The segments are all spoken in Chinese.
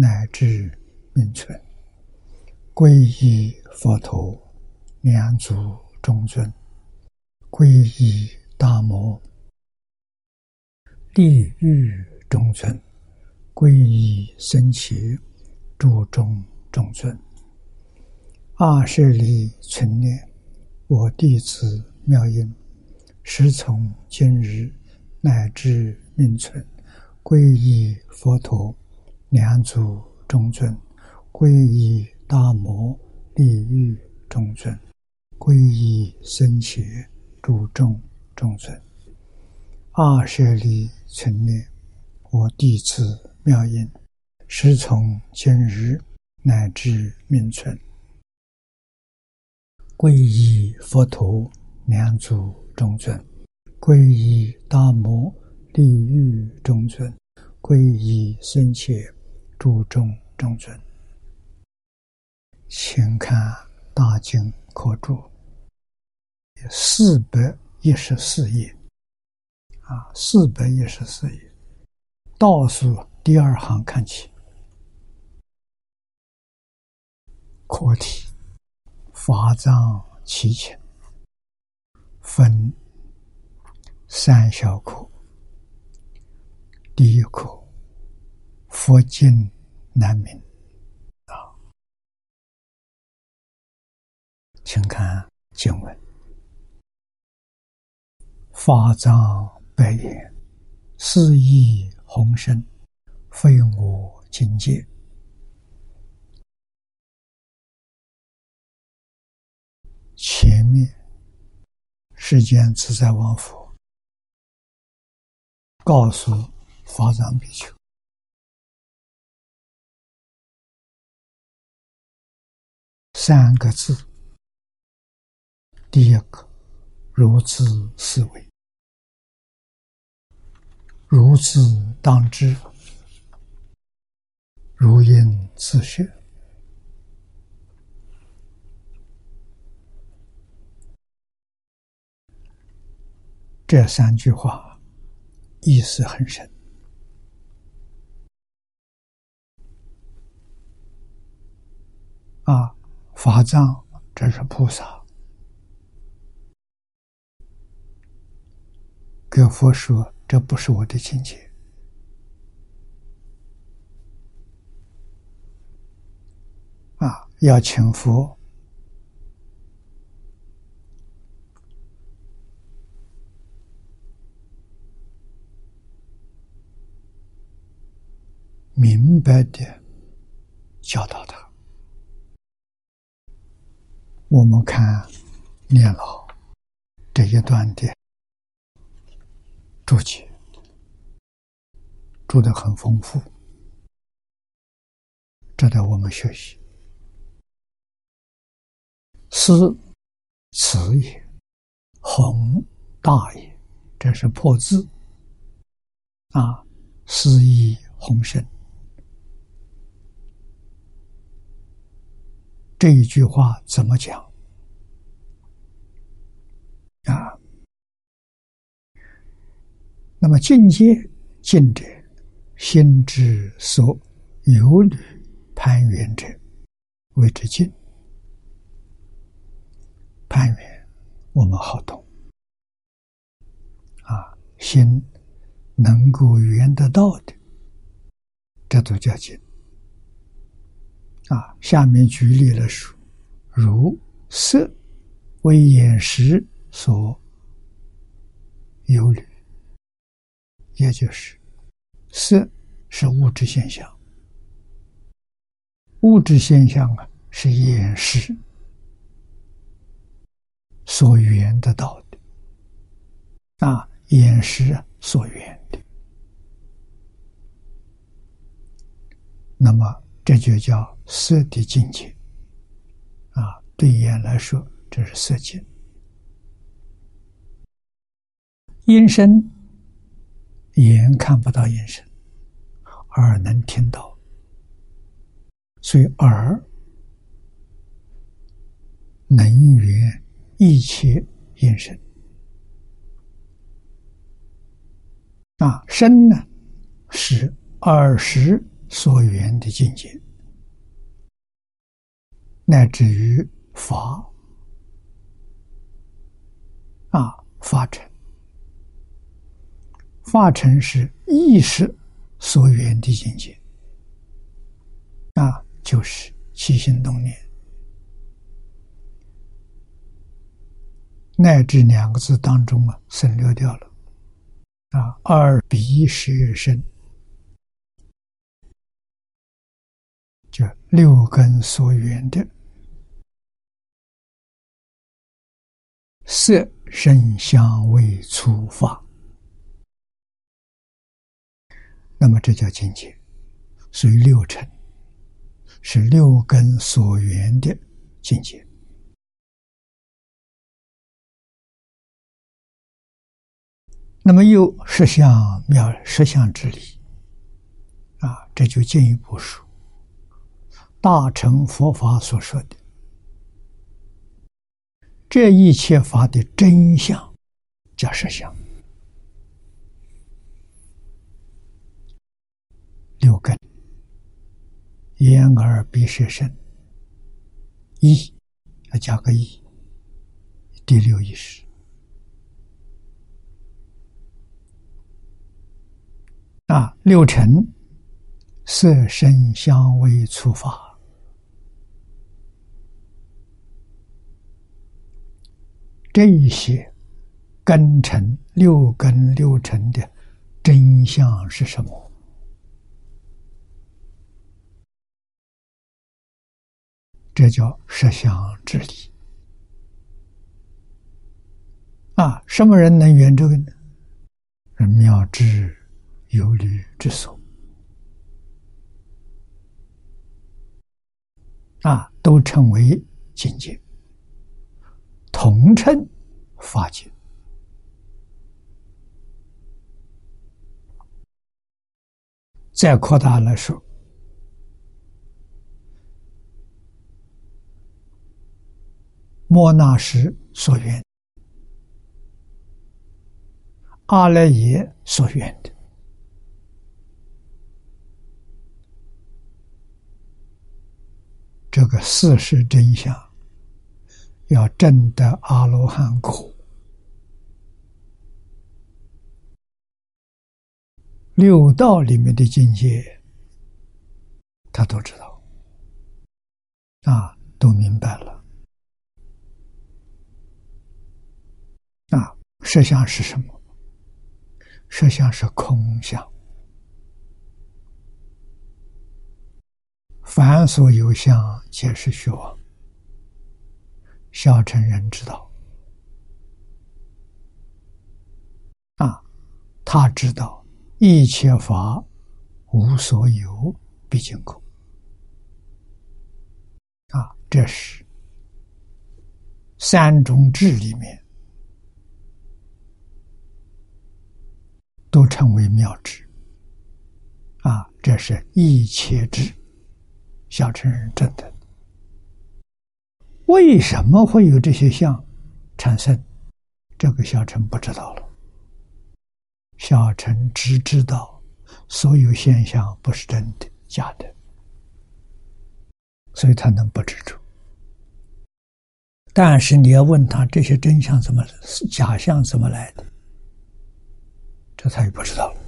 乃至命存，皈依佛陀，两足中尊，皈依大摩，地狱中尊。皈依僧伽，注中众尊。二舍利存念，我弟子妙音，时从今日乃至命存，皈依佛陀，两祖中尊；皈依大摩地狱中尊；皈依僧伽，注中尊。二舍利存念，我弟子。妙音，时从今日乃至命存，皈依佛陀，两祖中尊；皈依大摩地狱中尊；皈依僧伽，诸众中尊。请看《大经科注》四百一十四页，啊，四百一十四页，倒数。第二行看起，课题法藏七情分。三小课。第一课佛经难明啊，请看经文：法藏白言，四意宏深。非我境界。前面世间自在王佛告诉法藏比丘三个字：第一个，如此思维，如此当知。如因自学，这三句话意思很深啊！法藏，这是菩萨，跟佛说，这不是我的境界。啊，要请佛明白的教导他。我们看念老这一段的注解，注的很丰富，值得我们学习。思慈也，宏大也，这是破字啊！思意宏深，这一句话怎么讲啊？那么境界境者，心之所有虑攀缘者，谓之境。攀缘，我们好懂啊！心能够缘得到的，这都叫境啊。下面举例了说，如色为眼识所有虑，也就是色是物质现象，物质现象啊是眼识。所缘得到的啊，眼识所缘的，那么这就叫色的境界啊。对眼来说，这是色境。音声，眼看不到音声，耳能听到，所以耳能圆一切音声。啊，身呢，是耳识所缘的境界，乃至于法。啊，法尘，法尘是意识所缘的境界，啊，就是起心动念，乃至两个字当中啊，省略掉了。啊，二鼻舌身，就六根所缘的色、声、香、味、触、法，那么这叫境界，属于六尘，是六根所缘的境界。那么又十相妙实相之理啊，这就进一步说，大乘佛法所说的。这一切法的真相，叫实相。六根，眼耳鼻舌身，意要加个意，第六意识。啊，六尘，色、声、香、味、触、法，这些根尘，六根六尘的真相是什么？这叫实相之理。啊，什么人能圆这个呢？人妙智。有虑之所，啊，都称为境界，统称法界。再扩大来说，莫那什所愿，阿赖耶所愿的。这个事实真相，要证得阿罗汉果，六道里面的境界，他都知道，啊，都明白了。啊，实相是什么？实相是空相。凡所有相，皆是虚妄。小乘人知道，啊，他知道一切法无所有，毕竟空。啊，这是三种智里面都称为妙智。啊，这是一切智。小乘人证的，为什么会有这些相产生？这个小乘不知道了。小乘只知道所有现象不是真的、假的，所以他能不执着。但是你要问他这些真相怎么、假象怎么来的，这他也不知道了。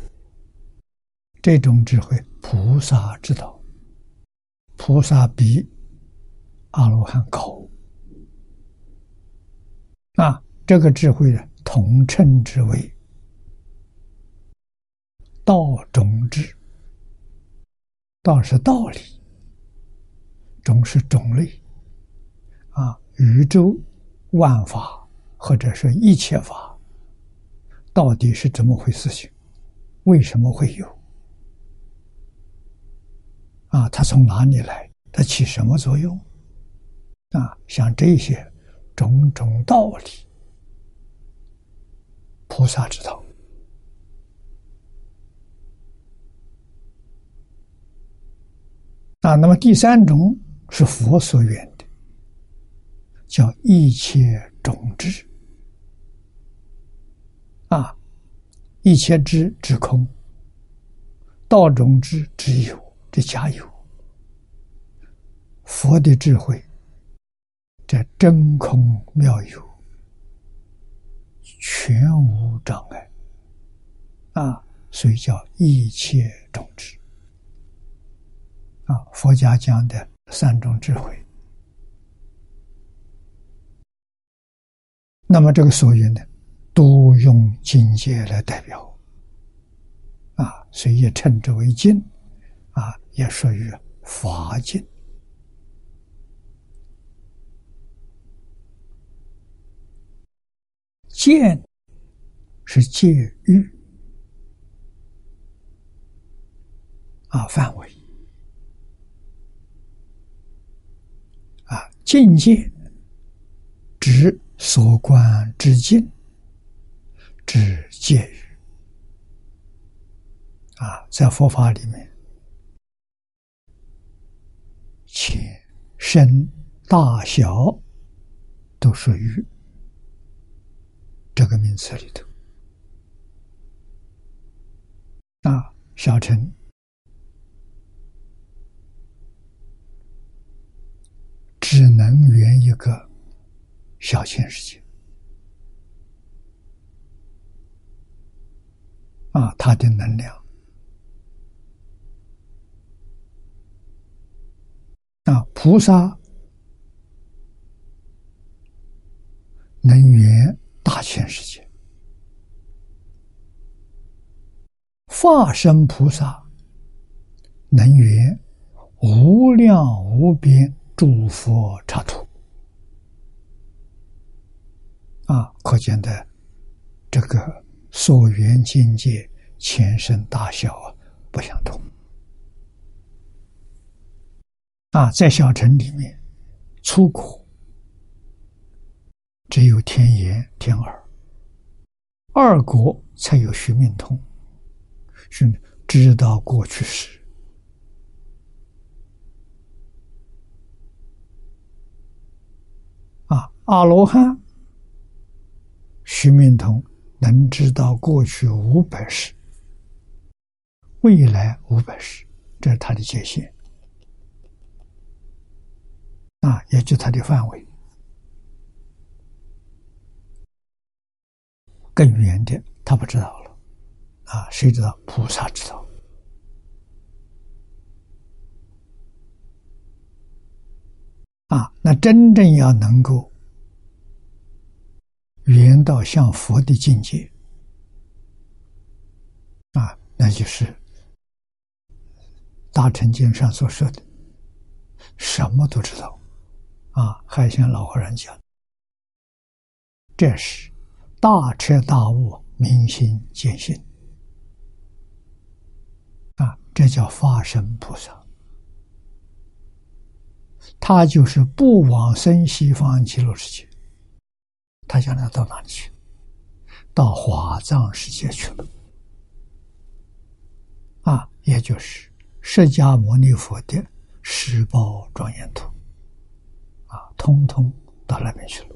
这种智慧，菩萨知道。菩萨比阿罗汉高啊！这个智慧的统称之为道种智。道是道理，种是种类啊！宇宙万法或者说一切法，到底是怎么回事情？为什么会有？啊，它从哪里来？它起什么作用？啊，像这些种种道理，菩萨知道。啊，那么第三种是佛所愿的，叫一切种智。啊，一切智之空，道种智之有，这加有。佛的智慧，这真空妙有，全无障碍。啊，所以叫一切种智。啊，佛家讲的三种智慧，那么这个所缘呢，都用境界来代表，啊，所以也称之为境，啊，也属于法境。见是戒欲啊范围。啊境界指所观之境，指界语啊，在佛法里面，浅、深、大小都属于这个名词里头。啊，小乘。只能圆一个小千世界啊，它的能量啊，菩萨能圆大千世界，化身菩萨能圆无量无边。诸佛刹土啊，可见的这个所缘境界前身大小啊不相同啊，在小城里面，出苦只有天眼、天耳，二国才有须命通，是知道过去时。啊阿罗汉、须命通能知道过去五百世，未来五百世，这是他的界限啊，也就他的范围。更远的，他不知道了啊，谁知道？菩萨知道啊。那真正要能够。圆到像佛的境界啊，那就是《大乘经》上所说的，什么都知道啊。还像老和尚讲，这是大彻大悟、明心见性啊，这叫化身菩萨。他就是不往生西方极乐世界。他将来到哪里去？到华藏世界去了，啊，也就是释迦牟尼佛的十宝庄严图，啊，通通到那边去了。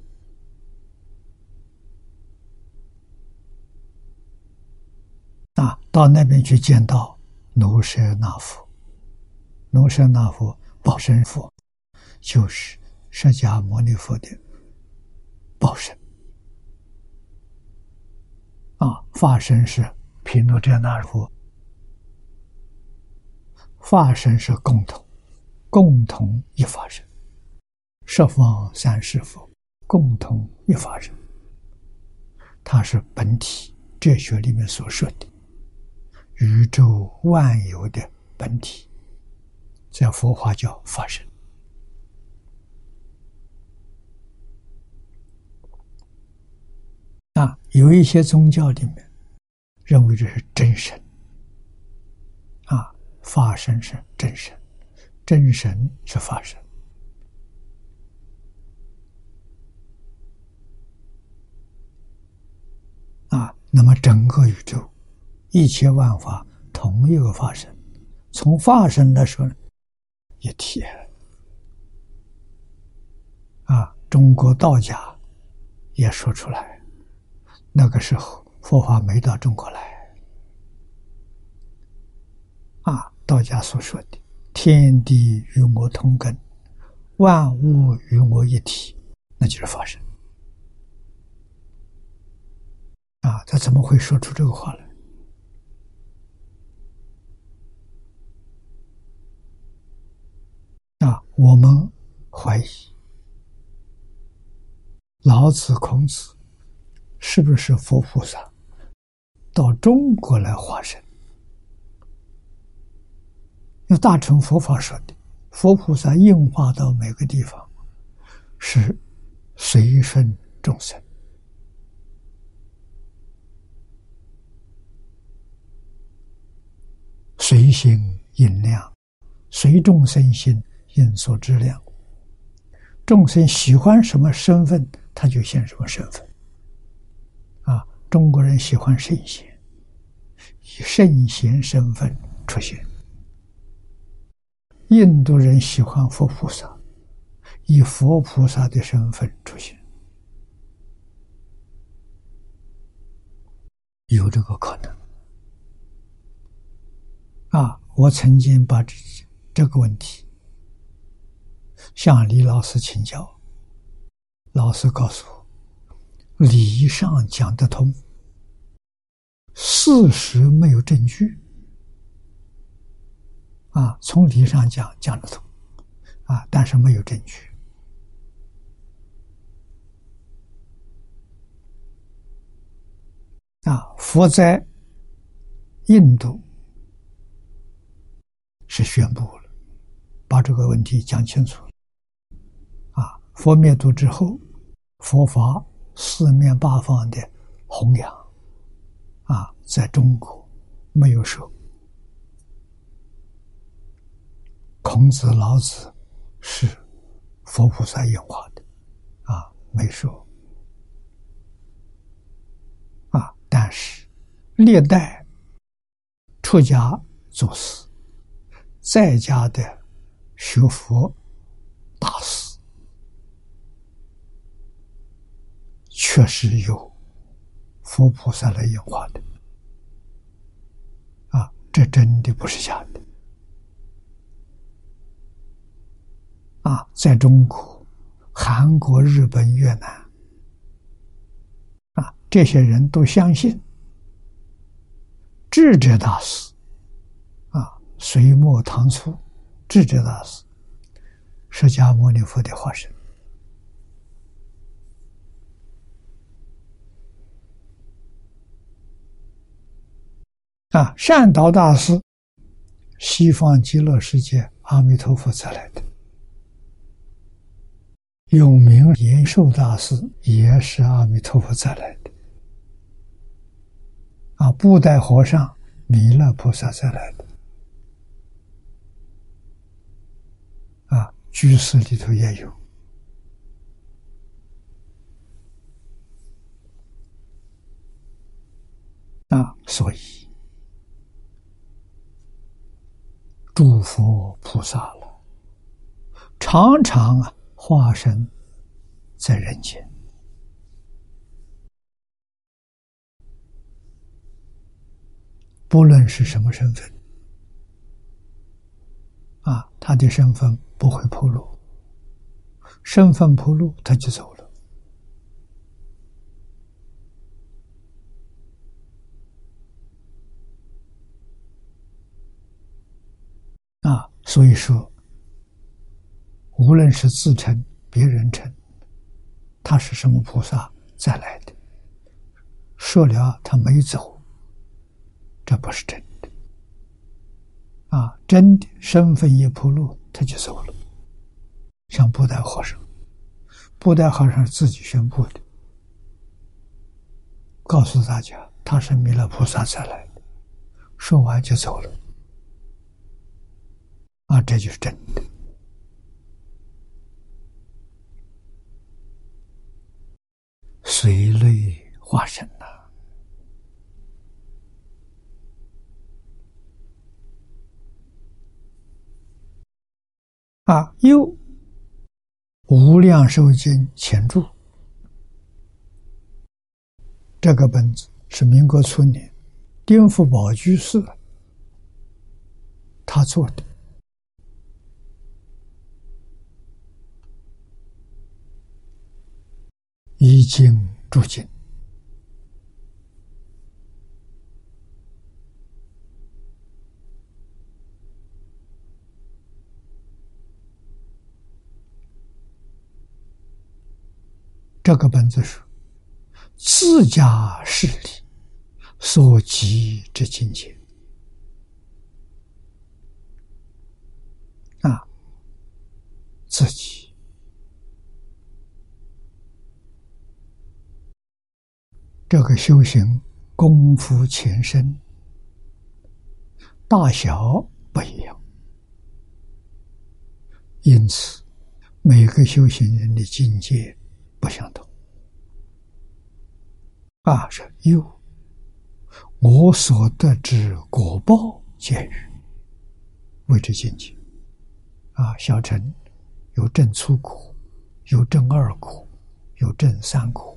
啊，到那边去见到卢舍那佛，卢舍那佛报身佛，就是释迦牟尼佛的报身。啊，化身是毗卢遮那佛，化身是共同，共同一法身，十方三世佛共同一法身，它是本体哲学里面所说的宇宙万有的本体，在佛法叫法身。啊，有一些宗教里面认为这是真神，啊，法身是真神，真神是法身啊。那么整个宇宙一切万法同一个法身，从法身来说一体啊。中国道家也说出来，那个时候佛法没到中国来。啊，道家所说的“天地与我同根，万物与我一体”，那就是法身。啊，他怎么会说出这个话来？啊，我们怀疑。老子、孔子是不是佛菩萨？到中国来化身？那大乘佛法说的，佛菩萨应化到每个地方，是随顺众生，随心应量，随众生心应所知量。众生喜欢什么身份，他就现什么身份。啊，中国人喜欢圣贤，以圣贤身份出现。印度人喜欢佛菩萨，以佛菩萨的身份出现，有这个可能。啊，我曾经把这这个问题向李老师请教，老师告诉我，理上讲得通，事实没有证据。啊，从理上讲讲得通，啊，但是没有证据。啊，佛在印度是宣布了，把这个问题讲清楚。佛灭度之后，佛法四面八方的弘扬，啊，在中国没有说。孔子、老子是佛菩萨演化的，啊，没说，啊，但是历代出家祖师、在家的学佛大师，确实有佛菩萨来演化的，啊，这真的不是假的。啊，在中国、韩国、日本、越南，啊，这些人都相信智者大师，啊，隋末唐初智者大师，释迦牟尼佛的化身，啊，善导大师，西方极乐世界阿弥陀佛才来的。永明延寿大师也是阿弥陀佛再来的，啊，布袋和尚弥勒菩萨再来的，啊，居士里头也有，啊，所以诸佛菩萨了，常常啊。化身在人间。不论是什么身份啊，他的身份不会铺路，身份铺路他就走啊，所以说。无论是自称、别人称，他是什么菩萨再来的？说了他没走，这不是真的。啊，真的身份一铺路，他就走了。像布袋和尚，布袋和尚自己宣布的，告诉大家他是弥勒菩萨再来的，说完就走了。啊，这就是真的。随类化身呐，啊，又无量寿经前注，这个本子是民国初年丁福宝居士他做的。一经注经，这个本子是自家势力所及之境界啊，自己。这个修行功夫前身大小不一样，因此每个修行人的境界不相同。啊，是又我所得之果报见于为之境界。啊，小乘有正初苦，有正二苦，有正三苦。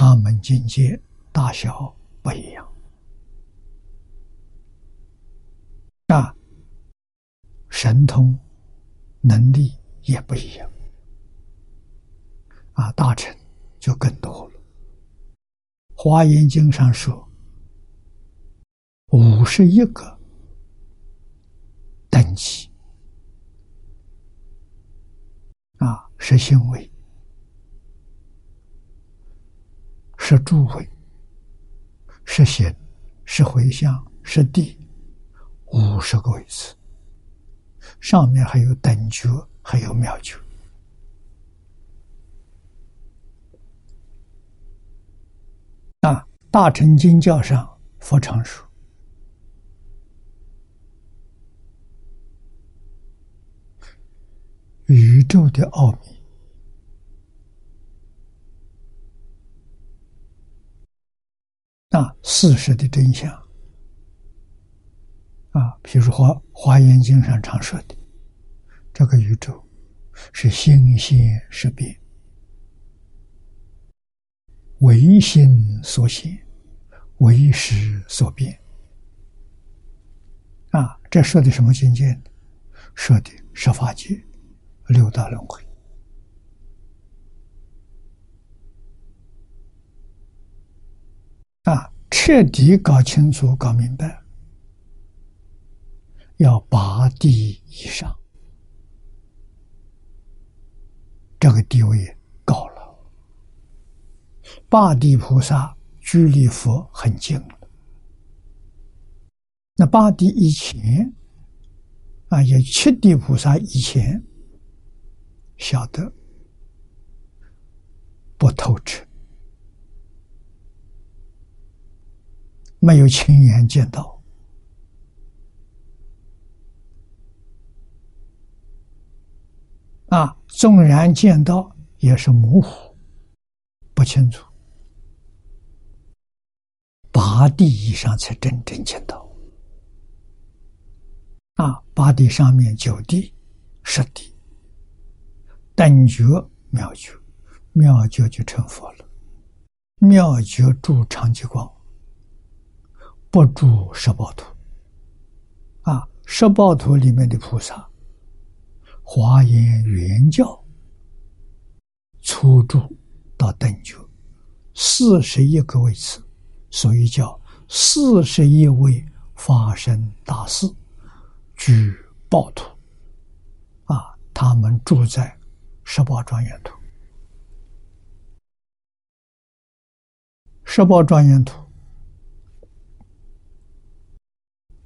他们境界大小不一样，啊，神通能力也不一样，啊，大臣就更多了。《华严经》上说，五十一个等级，啊，是行为。是诸位，是心，是回向，是地，五十个位次，上面还有等觉，还有妙觉。啊，大乘经教上佛常说，宇宙的奥秘。啊，事实的真相啊，譬如说《华严经》上常说的，这个宇宙是心现识变，唯心所现，唯识所变。啊，这说的什么境界呢？说的十法界、六道轮回。啊，彻底搞清楚、搞明白，要八地以上，这个地位高了。八地菩萨距离佛很近，那八地以前，啊，也七地菩萨以前，晓得不透彻。没有亲眼见到，啊，纵然见到也是模糊，不清楚。八地以上才真正见到，啊，八地上面九地、十地，等觉妙觉，妙觉就成佛了，妙觉住长吉光。不住十报图，啊，十报图里面的菩萨，华严原教初住到等觉，四十一个位次，所以叫四十一位发生大事，举报图，啊，他们住在十报庄严图，十报庄严图。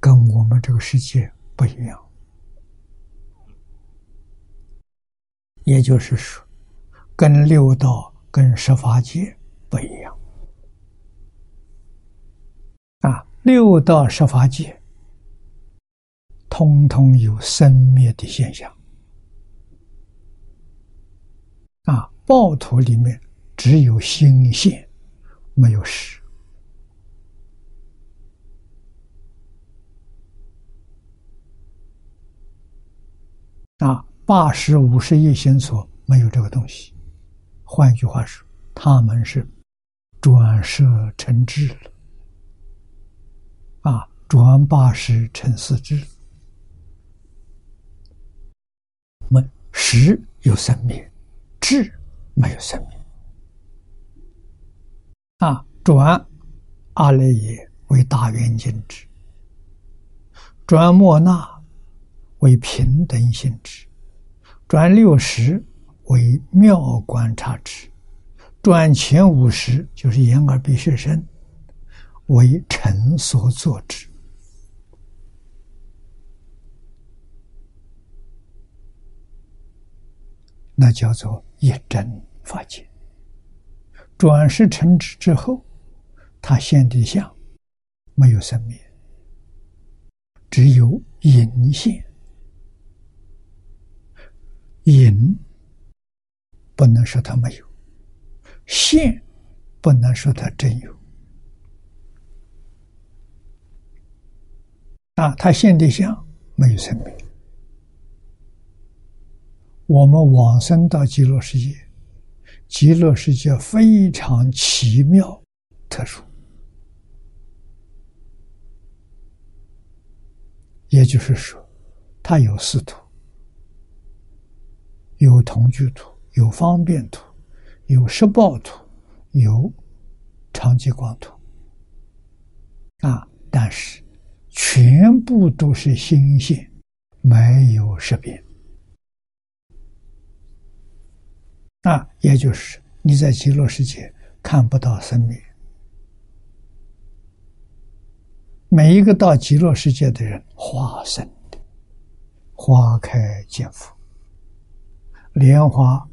跟我们这个世界不一样，也就是说，跟六道、跟十法界不一样。啊，六道十法界，通通有生灭的现象。啊，报土里面只有心现，没有实。啊，八十五十亿心所没有这个东西。换句话说，他们是转摄成智了。啊，转八十成四智，没实有生灭，智没有生灭。啊，转阿赖耶为大圆镜智，转莫那。为平等性质，转六十为妙观察之，转前五十就是眼耳鼻舌身为尘所作之，那叫做一真法界。转世成之之后，他现的相没有生灭，只有隐现。隐不能说它没有，现不能说它真有。啊，它现的相没有生命。我们往生到极乐世界，极乐世界非常奇妙、特殊，也就是说，它有四土。有同居土，有方便土，有十报土，有长吉光土，啊！但是全部都是心性，没有识别。啊！也就是你在极乐世界看不到生命。每一个到极乐世界的人，花生的，花开见佛。莲花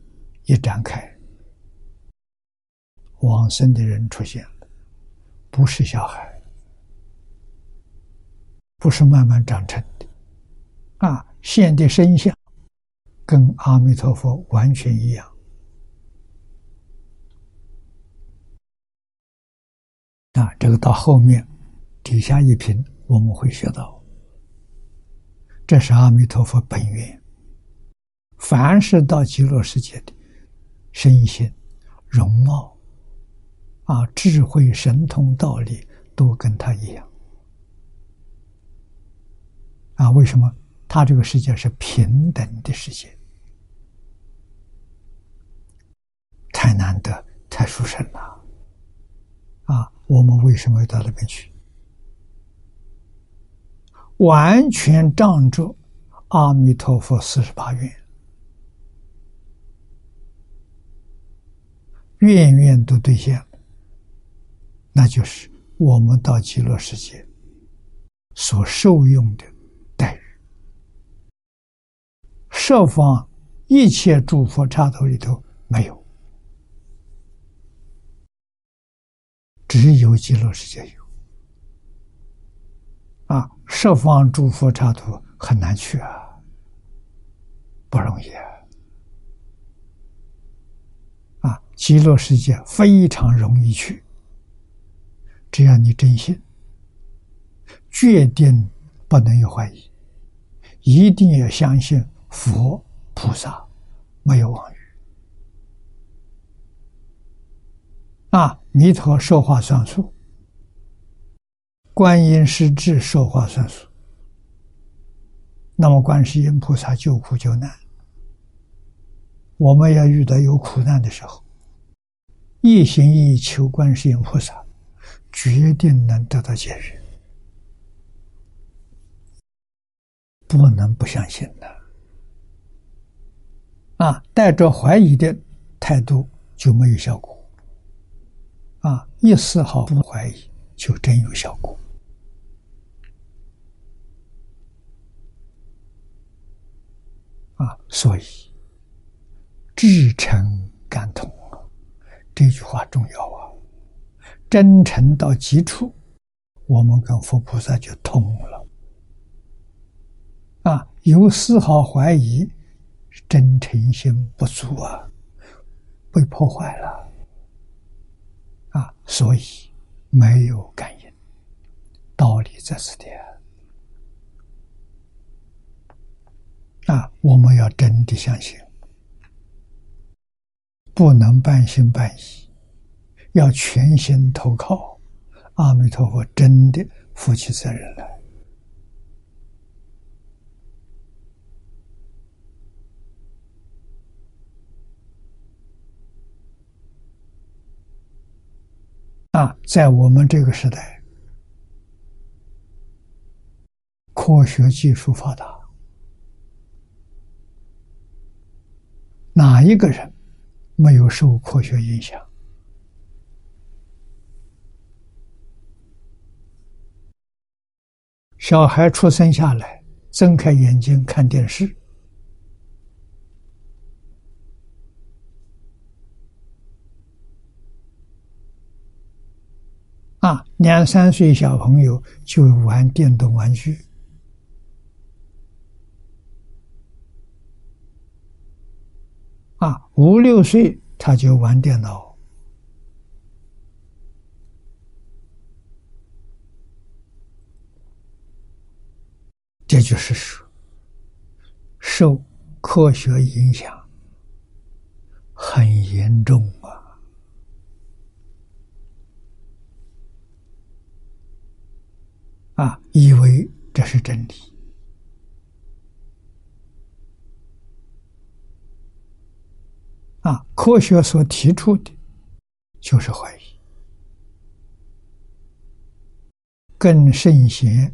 一展开，往生的人出现了，不是小孩，不是慢慢长成的，啊，现的身相跟阿弥陀佛完全一样。啊，这个到后面底下一品我们会学到，这是阿弥陀佛本愿。凡是到极乐世界的身心、容貌、啊智慧、神通、道理，都跟他一样。啊，为什么他这个世界是平等的世界？太难得，太殊胜了。啊，我们为什么要到那边去？完全仗着阿弥陀佛四十八愿。愿愿都兑现了，那就是我们到极乐世界所受用的待遇。设方一切诸佛刹土里头没有，只有极乐世界有。啊，设方诸佛刹土很难去啊，不容易啊。啊极乐世界非常容易去，只要你真心，决定不能有怀疑，一定要相信佛菩萨没有妄语啊！弥陀说话算数，观音师智说话算数，那么观世音菩萨救苦救难，我们要遇到有苦难的时候。一心一意求观世音菩萨，决定能得到解决，不能不相信的。啊，带着怀疑的态度就没有效果。啊，一丝毫不怀疑，就真有效果。啊，所以至诚感通。这句话重要啊！真诚到极处，我们跟佛菩萨就通了。啊，有丝毫怀疑，真诚心不足啊，被破坏了。啊，所以没有感应。道理在此地啊，我们要真的相信，不能半信半疑，要全心投靠阿弥陀佛，真的负起责任来。啊，在我们这个时代，科学技术发达。哪一个人没有受科学影响？小孩出生下来，睁开眼睛看电视，啊，两三岁小朋友就玩电动玩具。啊，五六岁他就玩电脑，这就是说，受科学影响很严重啊！啊，以为这是真理。啊，科学所提出的，就是怀疑，跟圣贤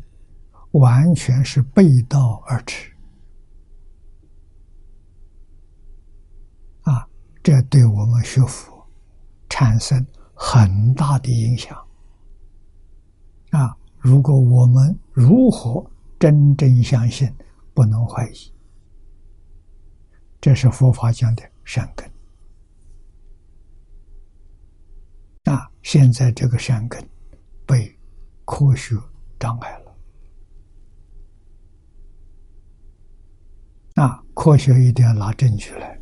完全是背道而驰。啊，这对我们学佛产生很大的影响。啊，如果我们如何真正相信，不能怀疑，这是佛法讲的善根。啊！现在这个善根被科学障碍了。那，科学一定要拿证据来。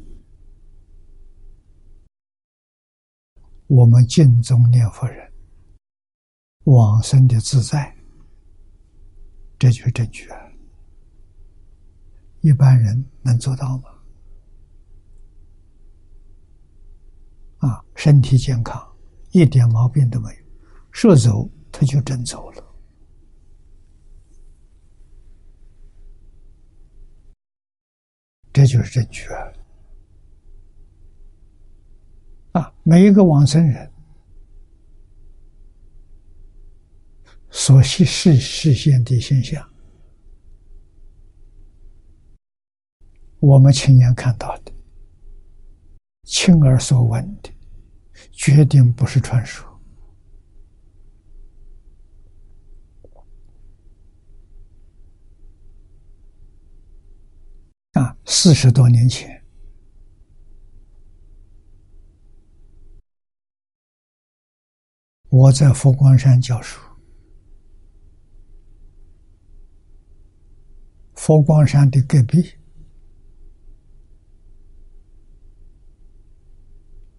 我们敬宗念佛人往生的自在，这就是证据啊！一般人能做到吗？啊，身体健康。一点毛病都没有，说走他就真走了，这就是正确啊！每一个往生人所实实实现的现象，我们亲眼看到的，亲耳所闻的。决定不是传说啊！四十多年前，我在佛光山教书，佛光山的隔壁。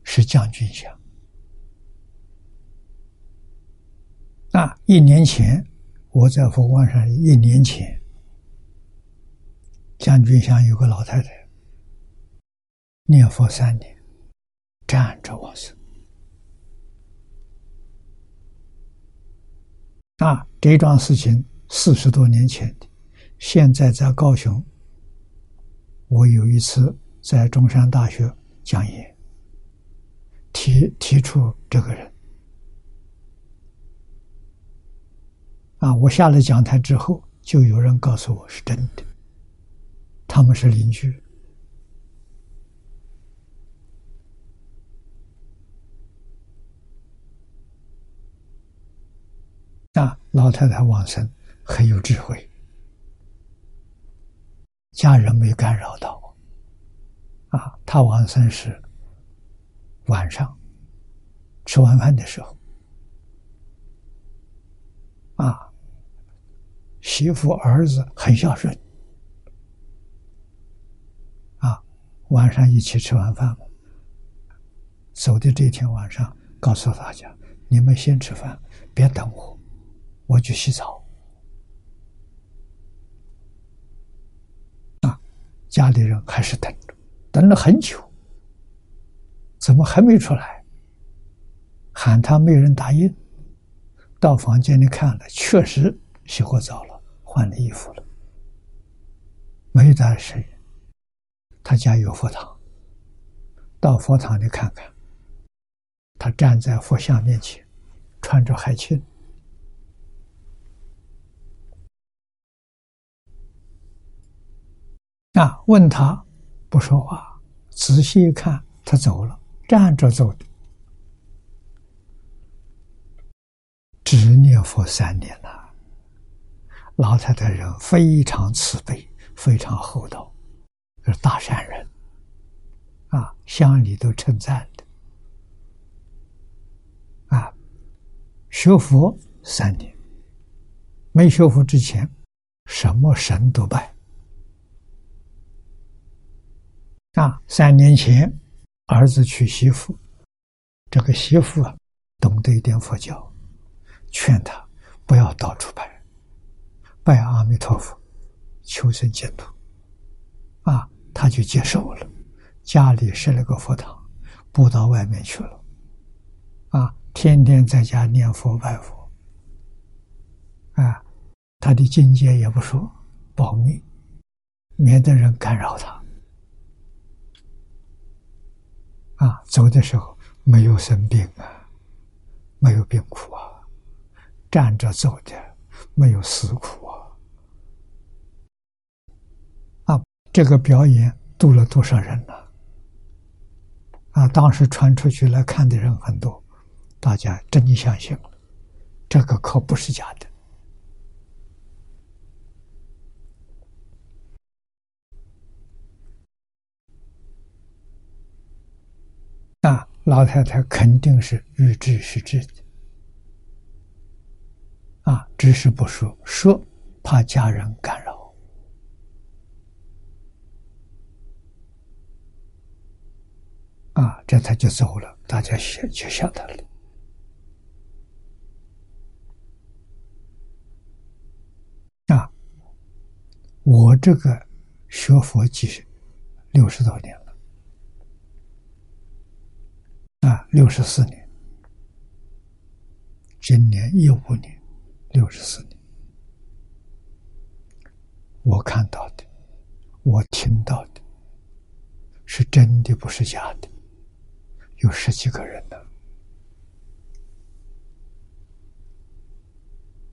是将军乡啊！一年前我在佛光山，一年前将军乡有个老太太念佛三年，站着往生啊！这桩事情四十多年前的，现在在高雄，我有一次在中山大学讲演。提提出这个人啊，我下了讲台之后，就有人告诉我是真的，他们是邻居啊。老太太往生很有智慧，家人没干扰到啊。她往生时。晚上吃完饭的时候，啊，媳妇儿子很孝顺，啊，晚上一起吃完饭走的这天晚上，告诉大家：你们先吃饭，别等我，我去洗澡。啊，家里人还是等着，等了很久，怎么还没出来？喊他没人答应。到房间里看了，确实洗过澡了，换了衣服了，没大事。他家有佛堂，到佛堂里看看。他站在佛像面前，穿着海青，啊，问他不说话，仔细一看，他走了，站着走的。执念佛三年了，老太太人非常慈悲，非常厚道，是大善人，啊，乡里都称赞的，啊，学佛三年，没学佛之前，什么神都拜，啊，三年前儿子娶媳妇，这个媳妇啊，懂得一点佛教。劝他不要到处拜，拜阿弥陀佛，求生净土，啊，他就接受了。家里设了个佛堂，不到外面去了，啊，天天在家念佛拜佛，啊，他的境界也不说，保密，免得人干扰他。啊，走的时候没有生病啊，没有病苦啊。站着走的，没有死苦啊！啊，这个表演渡了多少人呢？啊，当时传出去来看的人很多，大家真相信了，这个可不是假的。啊，老太太肯定是预知是知的。啊，只是不说，说怕家人感染。啊，这他就走了，大家晓就晓得了。啊，我这个学佛几十六十多年了，啊，六十四年，今年一五年。六十四年，我看到的，我听到的，是真的，不是假的。有十几个人呢，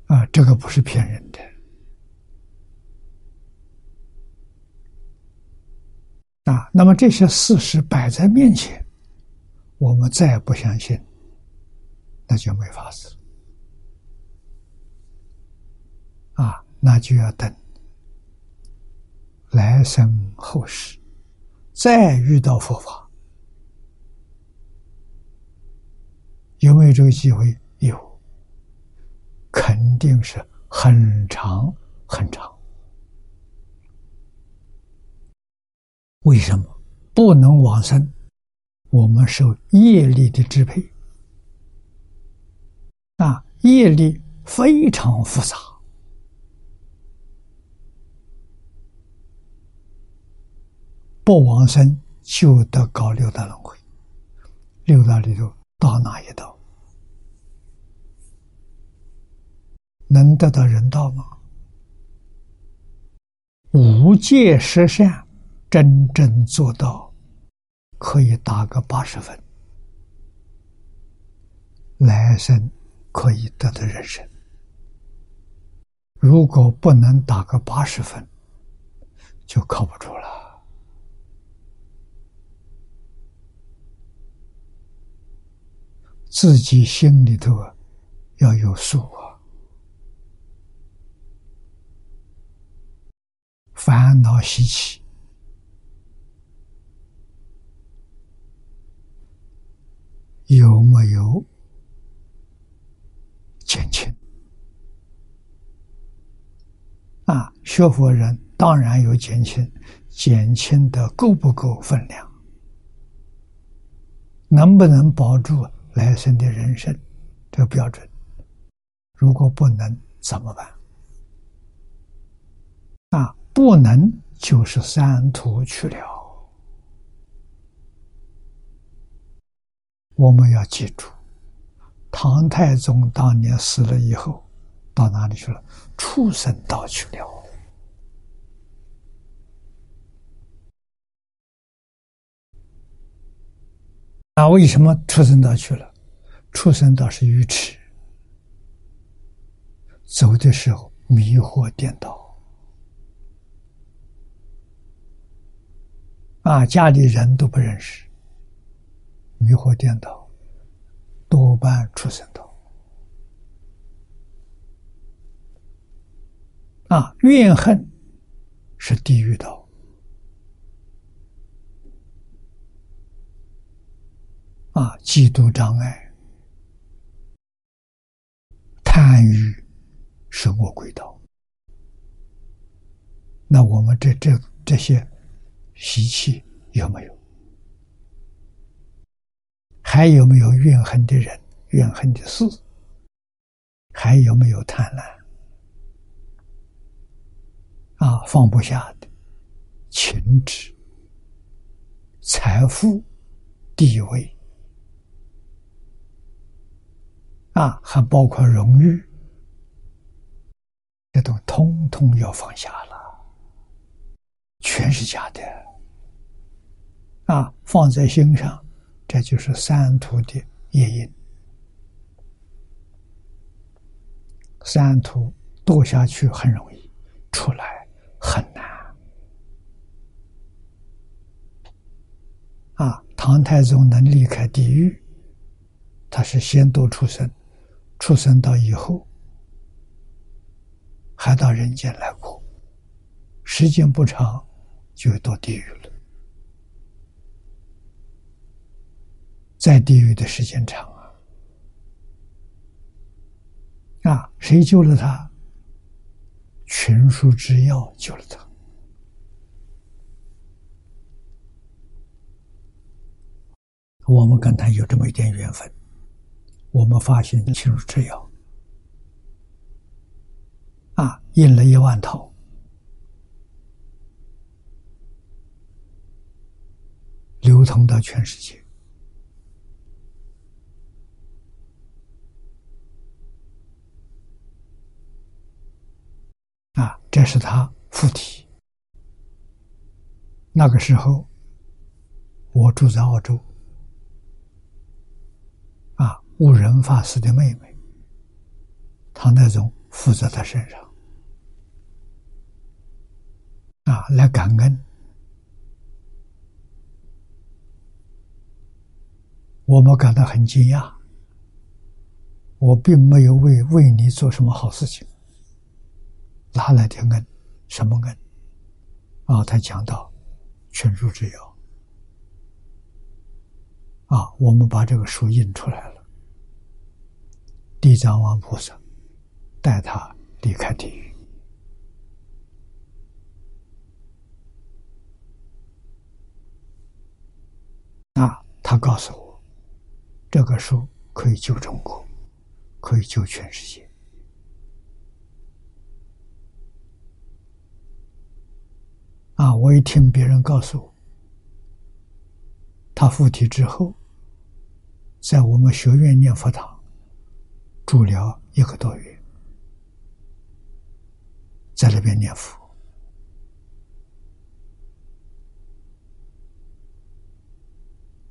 啊，这个不是骗人的。啊，那么这些事实摆在面前，我们再不相信，那就没法子。啊，那就要等来生后世再遇到佛法，有没有这个机会？有，肯定是很长很长。为什么不能往生？我们受业力的支配，啊，业力非常复杂。不往生就得搞六道轮回，六道里头到哪一道？能得到人道吗？无界十善，真正做到，可以打个八十分，来生可以得到人生。如果不能打个八十分，就靠不住了。自己心里头啊，要有数啊。烦恼习气有没有减轻？啊学佛人当然有减轻，减轻的够不够分量？能不能保住来生的人生？这个标准，如果不能怎么办？啊，不能就是三途去了。我们要记住，唐太宗当年死了以后，到哪里去了？畜生道去了。那为什么畜生道去了？畜生道是愚痴，走的时候迷惑颠倒，啊，家里人都不认识，迷惑颠倒，多半畜生道。啊，怨恨是地狱道。啊，嫉妒障碍、贪欲是我轨道。那我们这这这些习气有没有？还有没有怨恨的人、怨恨的事？还有没有贪婪？啊，放不下的情执、财富、地位。啊，还包括荣誉，这都通通要放下了，全是假的。啊，放在心上，这就是三途的业因。三途堕下去很容易，出来很难。啊，唐太宗能离开地狱，他是先堕出生。出生到以后，还到人间来过，时间不长，就到地狱了。在地狱的时间长啊！啊，谁救了他？群书之要救了他。我们跟他有这么一点缘分。我们发现进入制药，啊，印了一万套，流通到全世界，啊，这是他附体。那个时候，我住在澳洲。悟仁法师的妹妹，唐太宗附在他身上，啊，来感恩。我们感到很惊讶。我并没有为为你做什么好事情，哪来的恩？什么恩？啊，他讲到群书之要，啊，我们把这个书印出来了。地藏王菩萨带他离开地狱啊！他告诉我，这个书可以救中国，可以救全世界啊！我一听别人告诉我，他附体之后，在我们学院念佛堂。住了一个多月，在那边念佛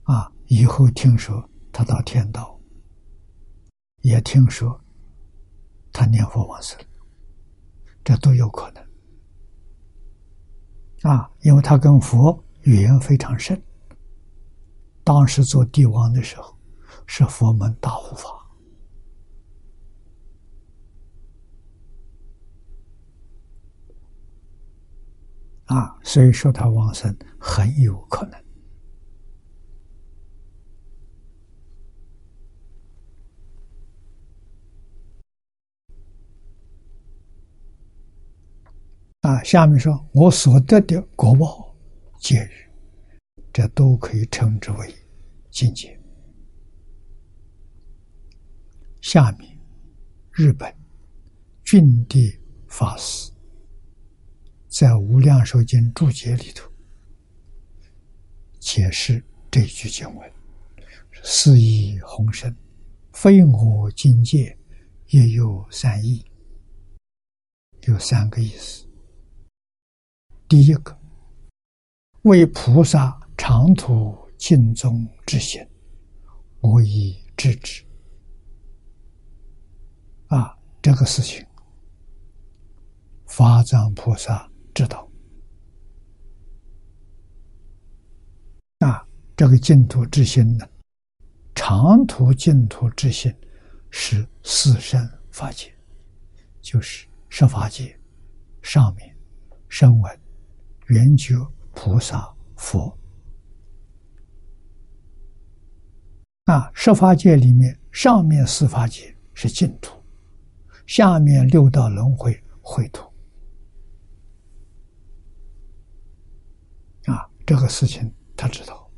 啊。以后听说他到天道，也听说他念佛往生，这都有可能啊。因为他跟佛缘非常深，当时做帝王的时候是佛门大护法。啊，所以说他往生很有可能。啊，下面说我所得的果报皆余，这都可以称之为境界。下面，日本郡地法师在《无量寿经》注解里头解释这句经文：“四意宏深，非我境界，也有三义。”有三个意思。第一个，为菩萨长途尽宗之行，我已制止。啊，这个事情，法藏菩萨知道。那，这个净土之心呢，长途净土之心是四圣法界，就是十法界上面声闻、圆觉、菩萨、佛。啊，十法界里面上面四法界是净土。下面六道轮回秽土啊，这个事情他知道。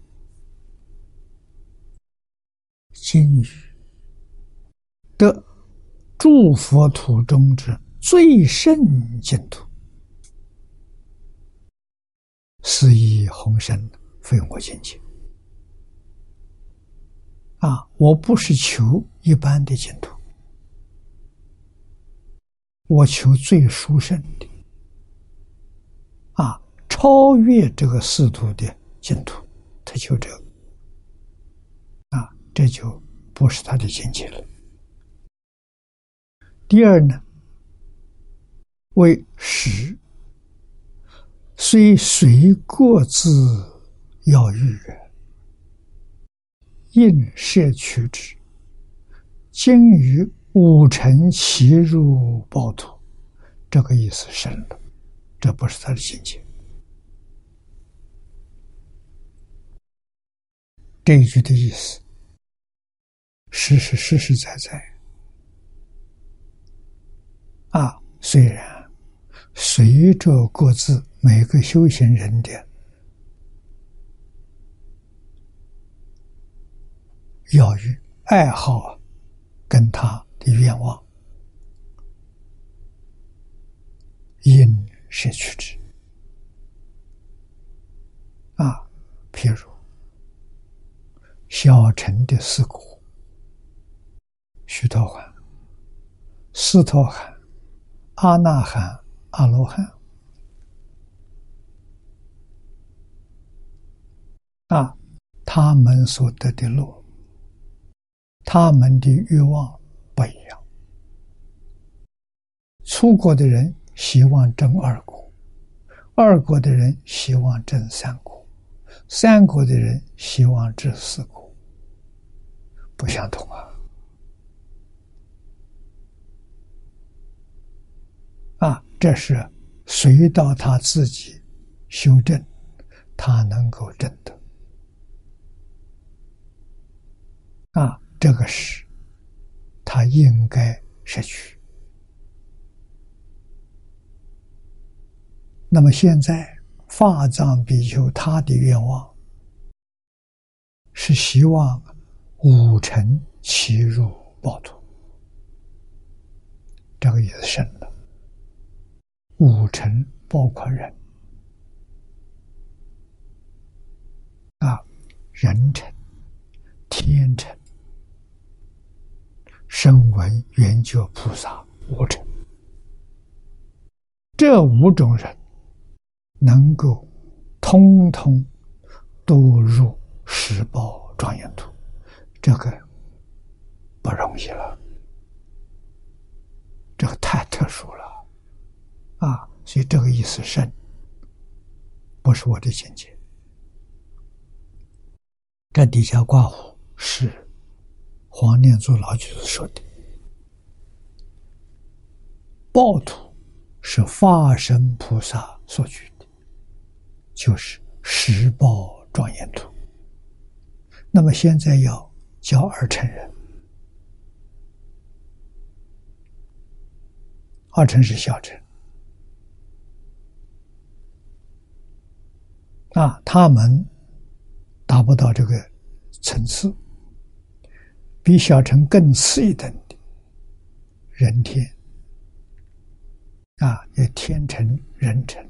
金鱼的诸佛土中之最胜净土，是以宏深非我境界啊！我不是求一般的净土。我求最殊胜的，超越这个世途的净土，他求这个，啊，这就不是他的境界了。第二呢，为实，虽随过自要欲，应摄取之，今于。五尘其入暴土，这个意思深了，这不是他的境界。这一句的意思，实实实实在在。啊，虽然随着各自每个修行人的要欲爱好，跟他。的愿望，因是取之啊，譬如小乘的四果：须陀洹、斯陀含、阿那含、阿罗汉。啊，他们所得的路，他们的欲望。不一样。出国的人希望争二国，二国的人希望争三国，三国的人希望争四国，不相同啊！啊，这是随到他自己修正，他能够证得啊，这个是。他应该失去。那么现在法藏比丘他的愿望是希望五尘齐入暴土，这个意思深了。五尘包括人啊，人尘、天尘。声闻缘觉菩萨五乘，这五种人能够通通都入十宝庄严土，这个不容易了，这个太特殊了啊！所以这个意思深，不是我的见解。这底下挂虎是。黄念祖老居士说的：“暴徒是化身菩萨所居的，就是十报庄严土。那么现在要教二成人，二乘是小乘，啊，他们达不到这个层次，比小乘更次一等的人天啊，有天成、人成，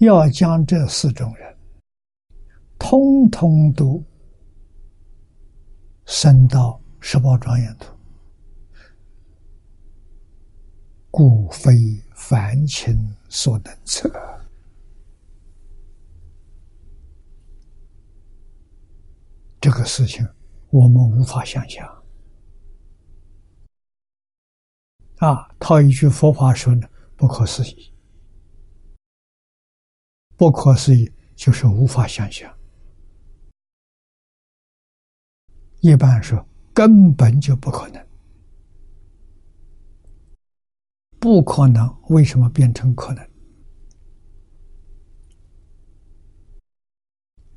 要将这四种人通通都升到十宝庄严土。故非凡情所能测，这个事情我们无法想象。啊，套一句佛法说呢，不可思议，不可思议就是无法想象。一般说，根本就不可能。不可能，为什么变成可能？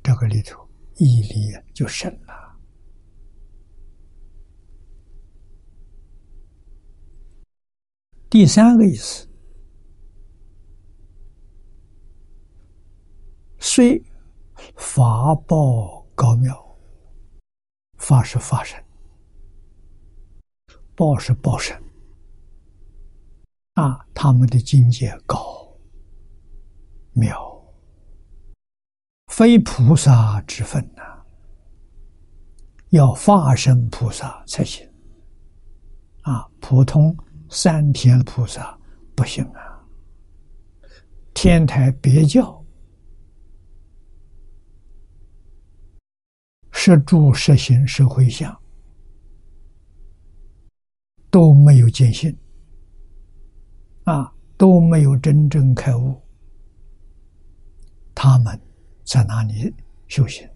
这个里头毅力就深了。第三个意思，虽法报高妙，法是法身，报是报身。啊，他们的境界高妙，非菩萨之分呐，要化身菩萨才行。啊，普通三天菩萨不行啊，天台别教，摄住摄行摄回向都没有见性。啊，都没有真正开悟。他们在哪里修行？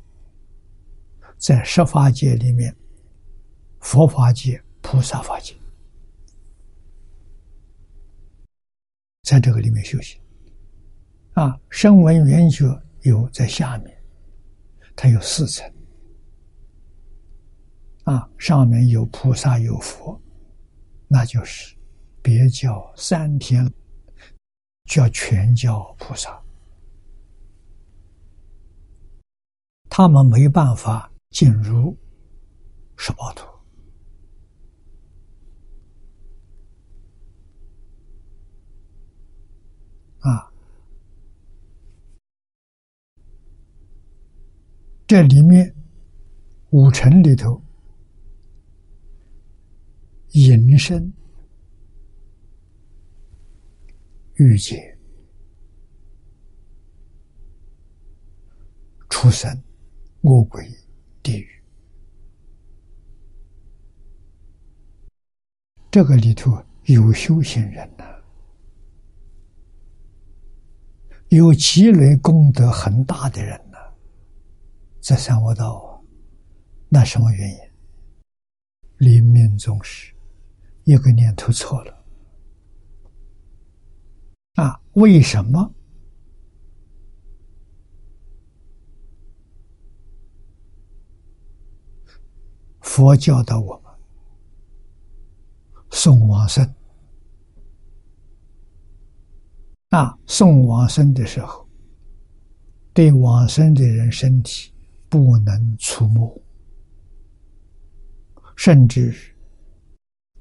在十法界里面，佛法界、菩萨法界，在这个里面修行。啊，声闻缘觉有在下面，它有四层。啊，上面有菩萨有佛，那就是。别叫三天，叫全教菩萨，他们没办法进入十八图啊。这里面五层里头，隐身。欲界、畜生、恶鬼、地狱，这个里头有修行人呐，有积累功德很大的人呐，在三恶道，那什么原因？临命终时，一个念头错了。啊，为什么佛教导我们送往生？啊，送往生的时候，对往生的人身体不能触摸，甚至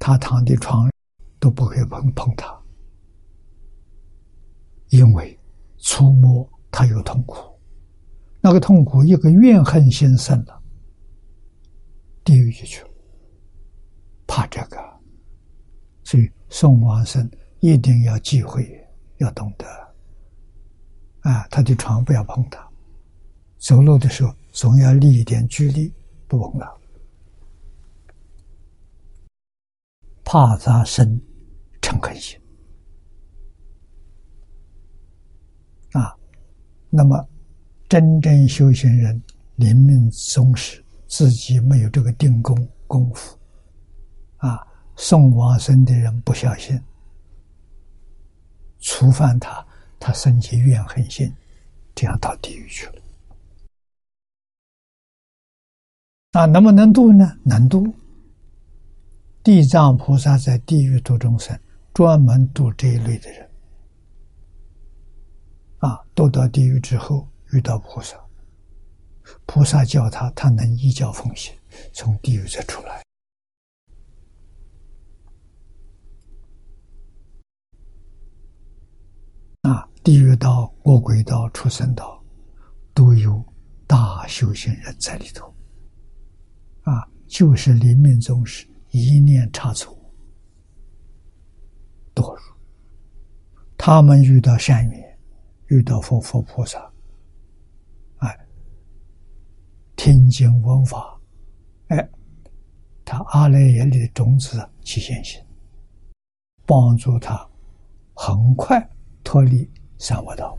他躺的床都不会碰碰他。因为触摸他有痛苦，那个痛苦一个怨恨心生了，地狱就去了。怕这个，所以送往生一定要忌讳，要懂得。啊，他的床不要碰他，走路的时候总要离一点距离，不碰了，怕他生嗔恨心啊。那么，真正修行人临命终时，自己没有这个定功功夫，啊，送往生的人不小心触犯他，他生起怨恨心，这样到地狱去了。啊，能不能度呢？能度。地藏菩萨在地狱度众生，专门度这一类的人。啊，度到地狱之后遇到菩萨，菩萨教他，他能依教奉行，从地狱再出来。啊，地狱道、恶鬼道、畜生道，都有大修行人在里头。啊，就是临命终时一念差错堕入。他们遇到善缘，遇到佛佛菩萨，哎，听经闻法，哎，他阿赖耶里的种子起现行，帮助他很快。脱离三恶道，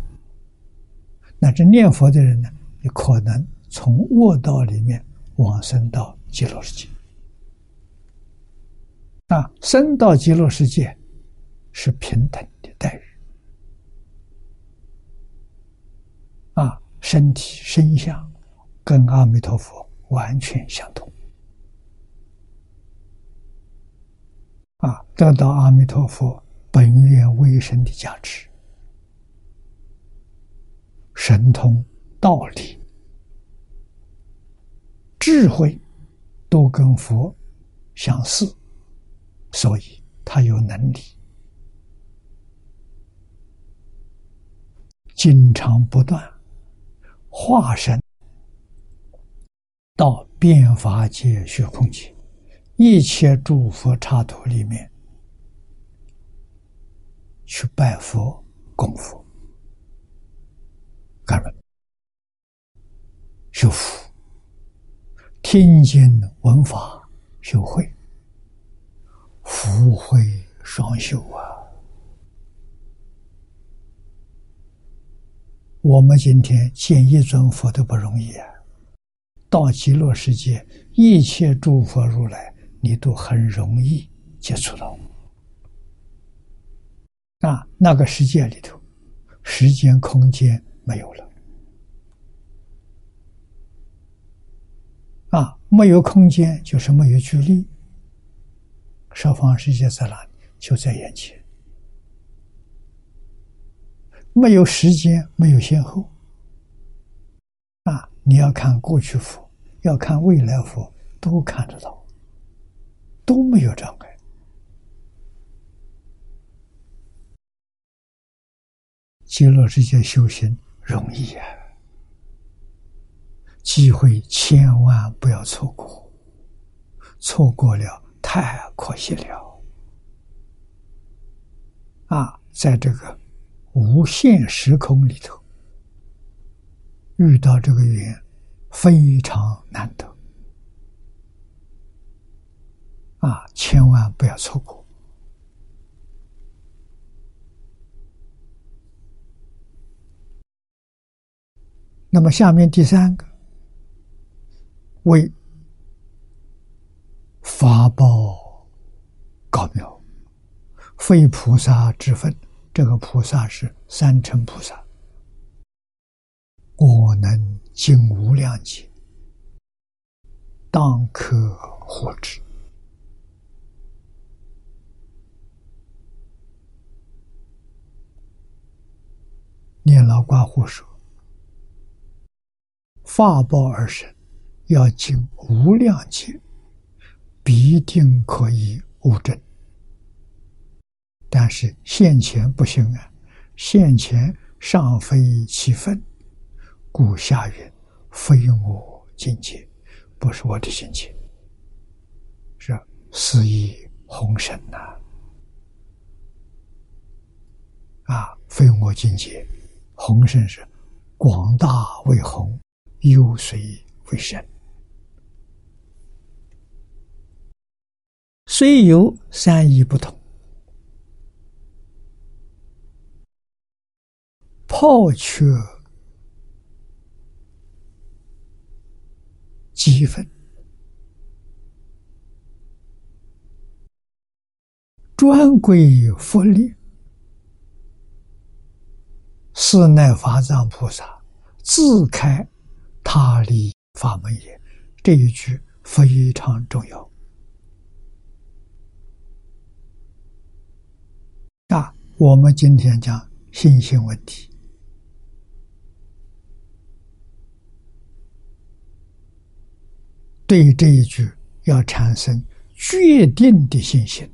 那这念佛的人呢，也可能从恶道里面往生到极乐世界。啊，生到极乐世界是平等的待遇，啊，身体身相跟阿弥陀佛完全相同，啊，得到阿弥陀佛本愿威神的加持。神通、道理、智慧，都跟佛相似，所以他有能力，经常不断化身到变法界、虚空界一切诸佛刹土里面去拜佛、供佛。干人修福，听经闻法修慧，福慧双修啊！我们今天见一尊佛都不容易啊！到极乐世界，一切诸佛如来，你都很容易接触到。啊，那个世界里头，时间、空间。没有了，啊，没有空间就是没有距离。十方世界在哪里？就在眼前。没有时间，没有先后。啊，你要看过去佛，要看未来佛，都看得到，都没有障碍。极乐世界修行。容易啊！机会千万不要错过，错过了太可惜了。啊，在这个无限时空里头，遇到这个缘非常难得，啊，千万不要错过。那么，下面第三个为法宝高妙，非菩萨之分。这个菩萨是三乘菩萨，我能尽无量劫，当可获之。念老挂护说。法报而生，要经无量劫，必定可以悟证。但是现前不行啊，现前尚非其分，故下云非我境界，不是我的境界，是是以宏深呐，啊，非我境界，宏深是广大为宏。有水为深，虽有三义不同，抛却积分，专归佛力，是乃法藏菩萨自开。他离法门也，这一句非常重要。啊，我们今天讲信心问题。对这一句要产生决定的信心，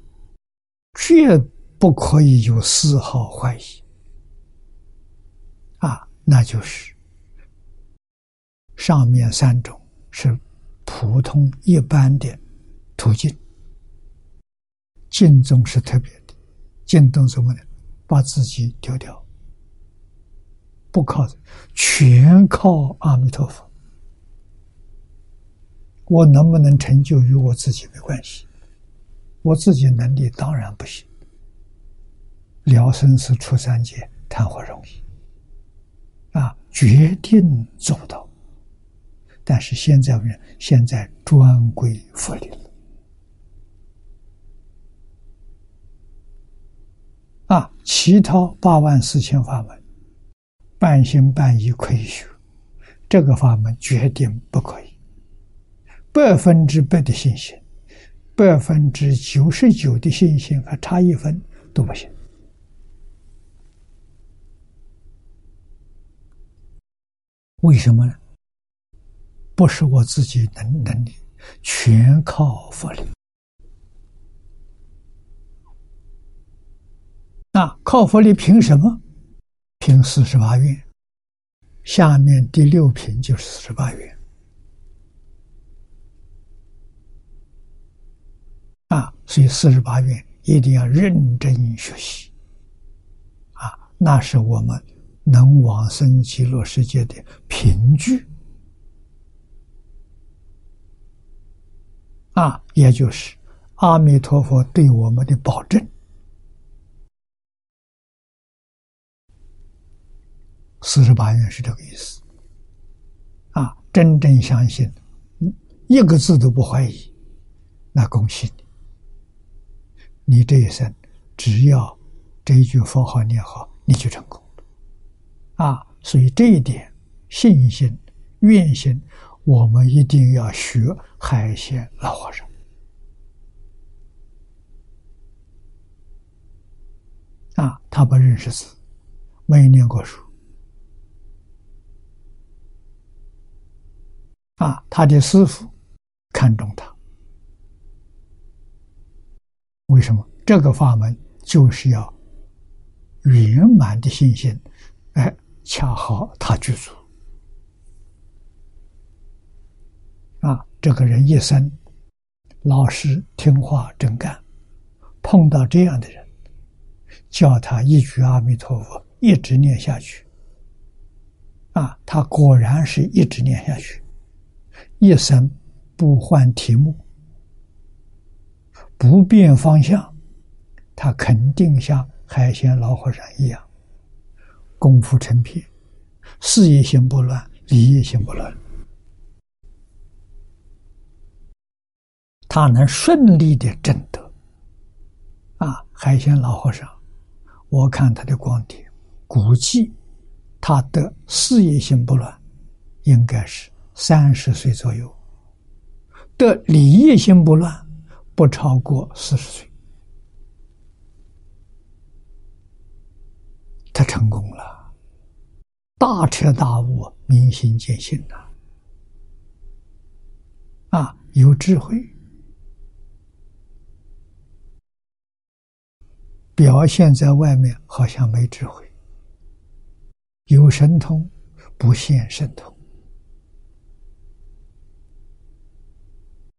绝不可以有丝毫怀疑。啊，那就是。上面三种是普通一般的途径。敬宗是特别。的。净宗什么呢？把自己丢掉，不靠，全靠阿弥陀佛。我能不能成就与我自己没关系，我自己能力当然不行。了生死出三界谈何容易啊！决定做不到，但是现在人现在专归佛理了啊！其他八万四千法门，半信半疑可以学，这个法门决定不可以。百分之百的信心，百分之九十九的信心还差一分都不行。为什么呢？不是我自己能能力，全靠佛力。那靠佛力凭什么？凭四十八愿。下面第六品就是四十八愿。啊，所以四十八愿一定要认真学习，啊，那是我们能往生极乐世界的凭据，啊，也就是阿弥陀佛对我们的保证。四十八愿是这个意思，啊，真正相信，一个字都不怀疑，那恭喜你。你这一生，只要这一句佛号念好，你就成功了啊！所以这一点信心、愿心，我们一定要学海鲜老和尚啊！他不认识字，没念过书啊！他的师傅看中他。为什么这个法门就是要圆满的信心？哎，恰好他具足啊！这个人一生老实听话真干，碰到这样的人，叫他一句阿弥陀佛，一直念下去啊！他果然是一直念下去，一生不换题目。不变方向，他肯定像海鲜老和尚一样，功夫成片，事业心不乱，理业心不乱，他能顺利的证得。啊，海鲜老和尚，我看他的光碟，估计他的事业心不乱，应该是三十岁左右，的理业心不乱。不超过四十岁，他成功了，大彻大悟，明心见性了，啊，有智慧，表现在外面好像没智慧，有神通，不现神通。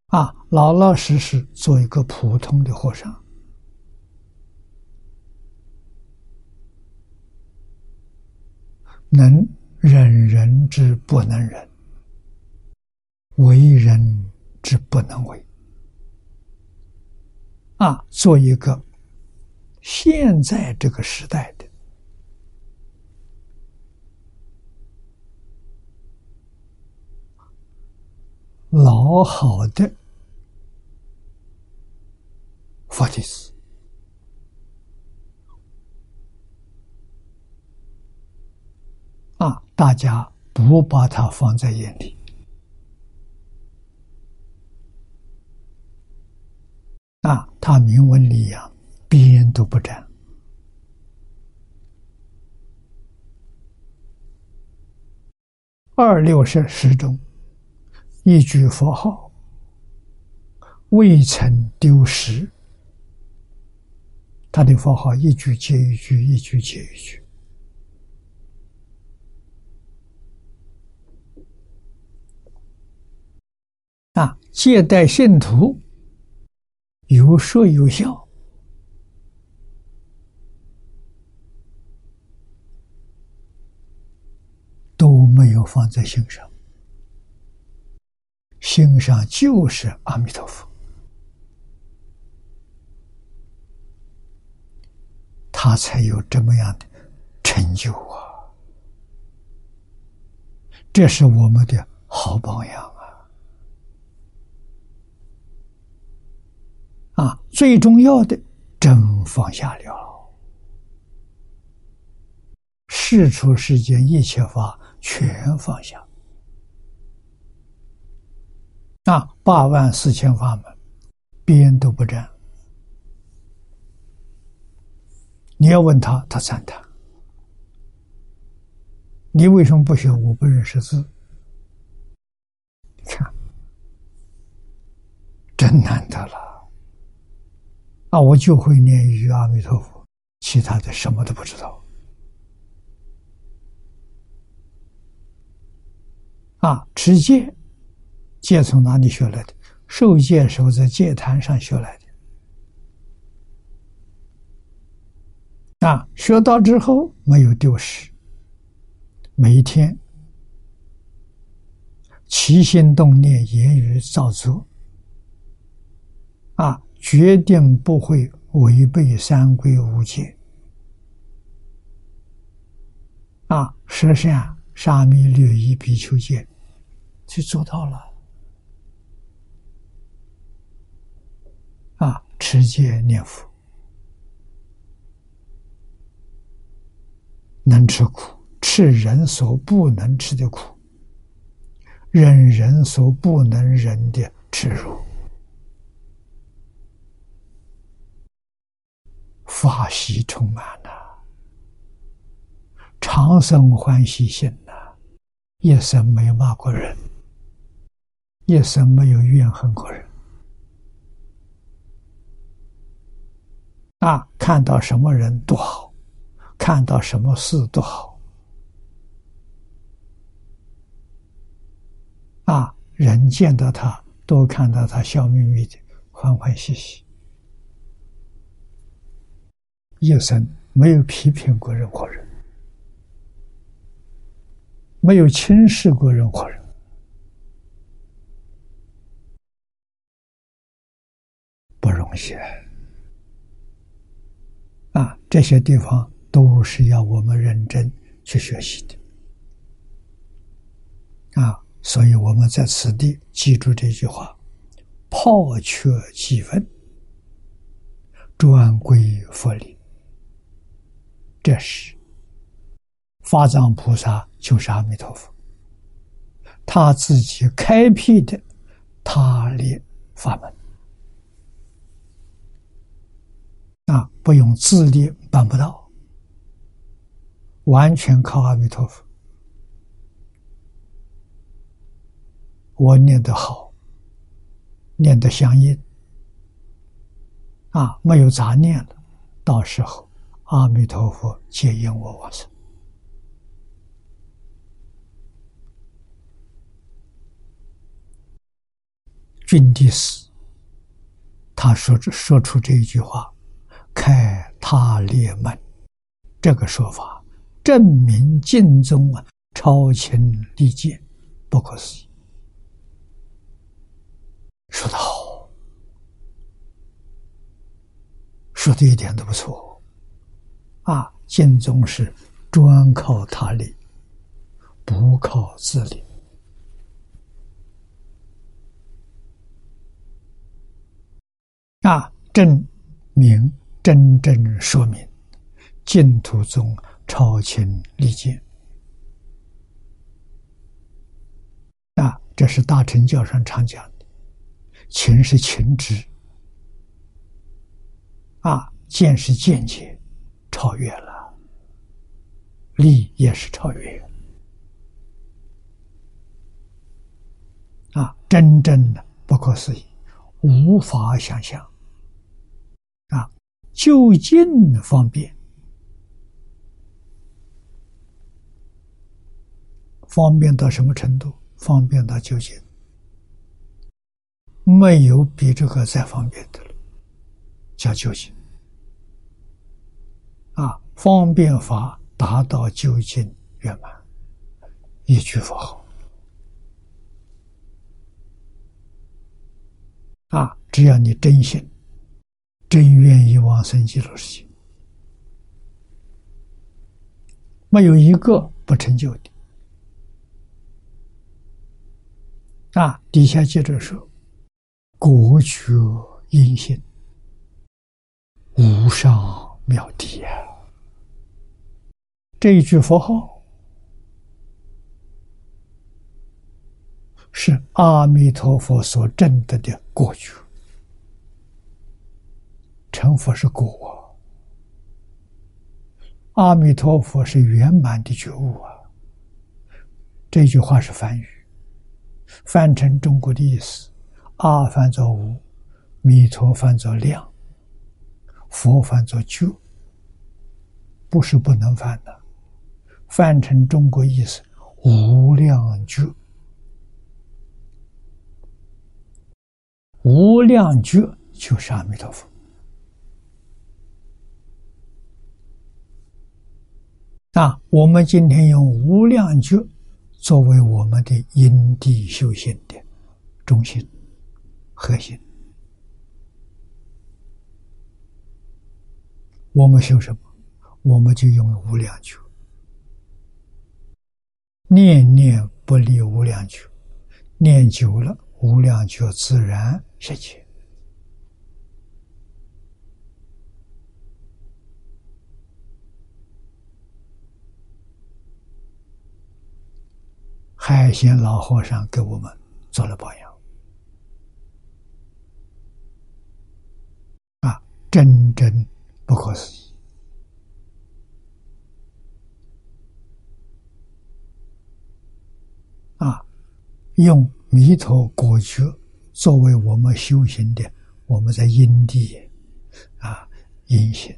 啊，老老实实做一个普通的和尚，能忍人之不能忍，为人之不能为。啊，做一个现在这个时代的老好的。佛弟子啊，大家不把他放在眼里啊，他明文里扬，边都不沾。二六十时中，一句佛号，未曾丢失。他的佛号一句接一句，一句接一句。啊，接待信徒有说有笑，都没有放在心上，心上就是阿弥陀佛，他才有这么样的成就啊！这是我们的好榜样。啊，啊最重要的，真放下了，事出世间一切法全放下。啊，八万四千法门，边都不沾。你要问他，他赞叹。你为什么不学？我不认识字。看，真难得了。啊，我就会念一句阿弥陀佛，其他的什么都不知道。啊，持戒，戒从哪里学来的？受戒时候在戒坛上学来的。啊，学到之后没有丢失，每一天起心动念、言语造作，啊。决定不会违背三规五戒，啊，十善、沙弥、律仪、比丘戒，就做到了。啊，持戒念佛，能吃苦，吃人所不能吃的苦，忍人所不能忍的耻辱。法喜充满了，长生欢喜心呐，一生没有骂过人，一生没有怨恨过人。啊，看到什么人都好，看到什么事都好。啊，人见到他都看到他笑眯眯的，欢欢喜喜。一生没有批评过任何人，没有轻视过任何人，不容易啊！这些地方都是要我们认真去学习的啊！所以我们在此地记住这句话：抛却几分，专归佛理。这是法藏菩萨，就是阿弥陀佛，他自己开辟的他力法门啊，不用自力办不到，完全靠阿弥陀佛。我念得好，念得相应啊，没有杂念了，到时候。阿弥陀佛，接引我往生。君地师，他说说出这一句话，开他列门，这个说法证明净宗啊超情利剑，不可思议。说得好，说的一点都不错。啊，净宗是专靠他力，不靠自力。啊，证明真正说明净土宗超前利剑。啊，这是大乘教上常讲的，情是情知，啊，见是见解。超越了，力也是超越啊！真正的不可思议，无法想象。啊，就近方便，方便到什么程度？方便到就近，没有比这个再方便的了，叫究竟。啊，方便法达到就近圆满，一句佛号。啊，只要你真心。真愿意往生极乐世界，没有一个不成就的。啊，底下接着说：“国觉因性，无上妙谛啊！”这一句佛号是阿弥陀佛所证得的果觉。成佛是果，阿弥陀佛是圆满的觉悟啊。这句话是梵语，翻成中国的意思：阿翻作无，弥陀翻作量，佛翻作觉，不是不能翻的。翻成中国意思，无量觉，无量觉就是阿弥陀佛。啊，我们今天用无量觉作为我们的因地修行的中心核心。我们修什么？我们就用无量觉，念念不离无量觉，念久了，无量觉自然实现。海贤老和尚给我们做了榜样，啊，真真不可思议！啊，用弥陀果觉作为我们修行的，我们在因地啊因行。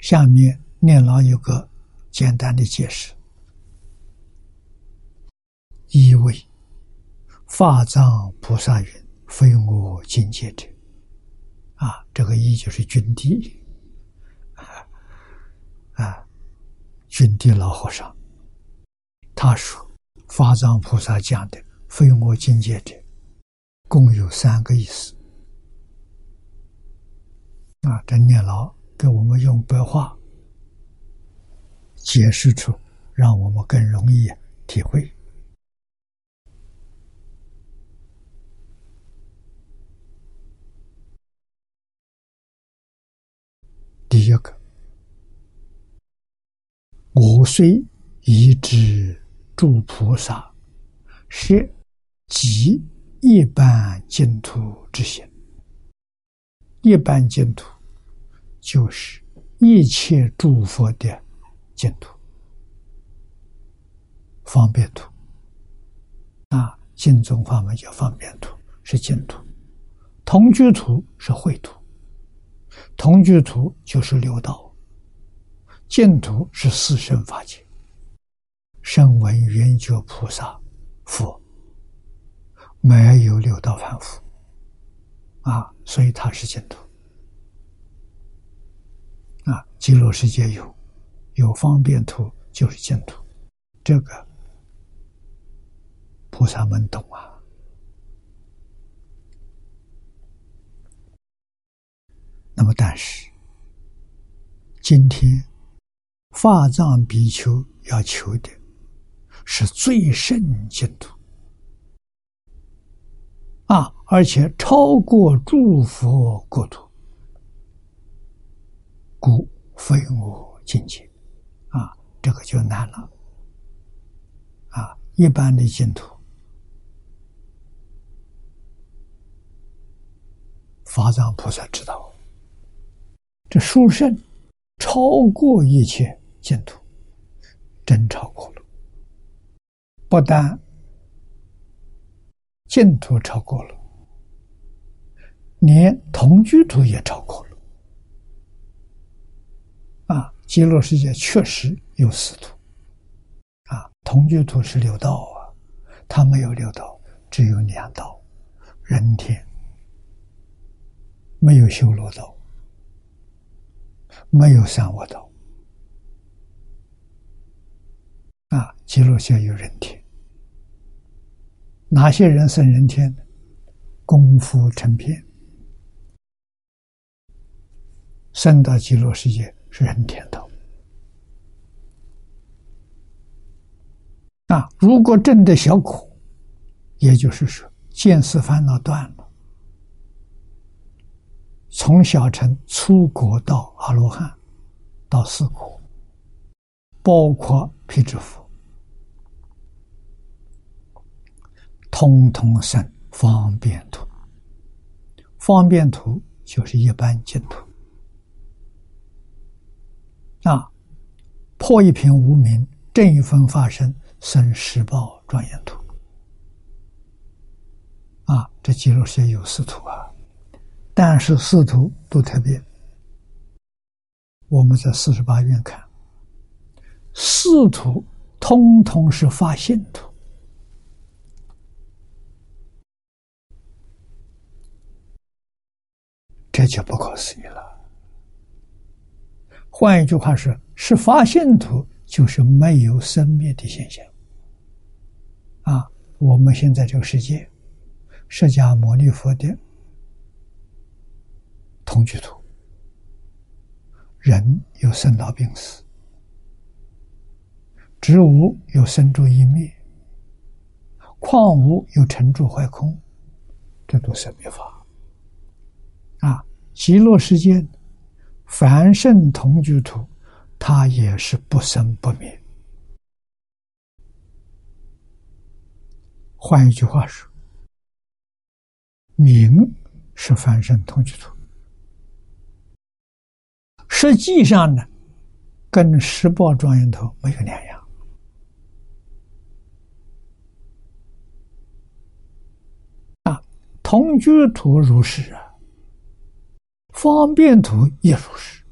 下面念老有个简单的解释：一为法藏菩萨云：“非我境界者。”啊，这个一就是君地啊，君地老和尚他说：“法藏菩萨讲的‘非我境界者’，共有三个意思。”啊，这念老。给我们用白话解释出，让我们更容易体会。第一个，我虽已知诸菩萨是即一般净土之行，一般净土。就是一切诸佛的净土、方便土。啊，净宗法门叫方便土，是净土；同居土是秽土，同居土就是六道，净土是四圣法界，声闻缘觉菩萨佛，没有六道凡夫。啊，所以它是净土。极乐世界有有方便土，就是净土。这个菩萨们懂啊。那么，但是今天法藏比丘要求的是最胜净土啊，而且超过诸佛国土。故非我境界，啊，这个就难了，啊，一般的净土，法藏菩萨知道，这殊胜超过一切净土，真超过了。不但净土超过了，连同居土也超过了。啊，极乐世界确实有四土，啊，同居土是六道啊，它没有六道，只有两道，人天，没有修罗道，没有三恶道。啊，极乐下有人天，哪些人生人天？功夫成片，生到极乐世界是人天道。啊，如果真的小苦，也就是说见思烦恼断了，从小乘出国到阿罗汉，到四苦，包括辟支佛。通通生方便土，方便土就是一般净土啊。破一品无名，正一分发生，生十报庄严土啊。这记录是有四图啊，但是四图都特别。我们在四十八院看，四图通通是发现图。这就不可思议了。换一句话说，是发现图就是没有生灭的现象。啊，我们现在这个世界，释迦牟尼佛的同居图，人有生老病死，植物有生住异灭，矿物有成住坏空，这都是灭法。啊。极乐世界，凡圣同居土，它也是不生不灭。换一句话说，名是凡圣同居土，实际上呢，跟十报庄严土没有两样。啊，同居土如是啊。方便图也如是，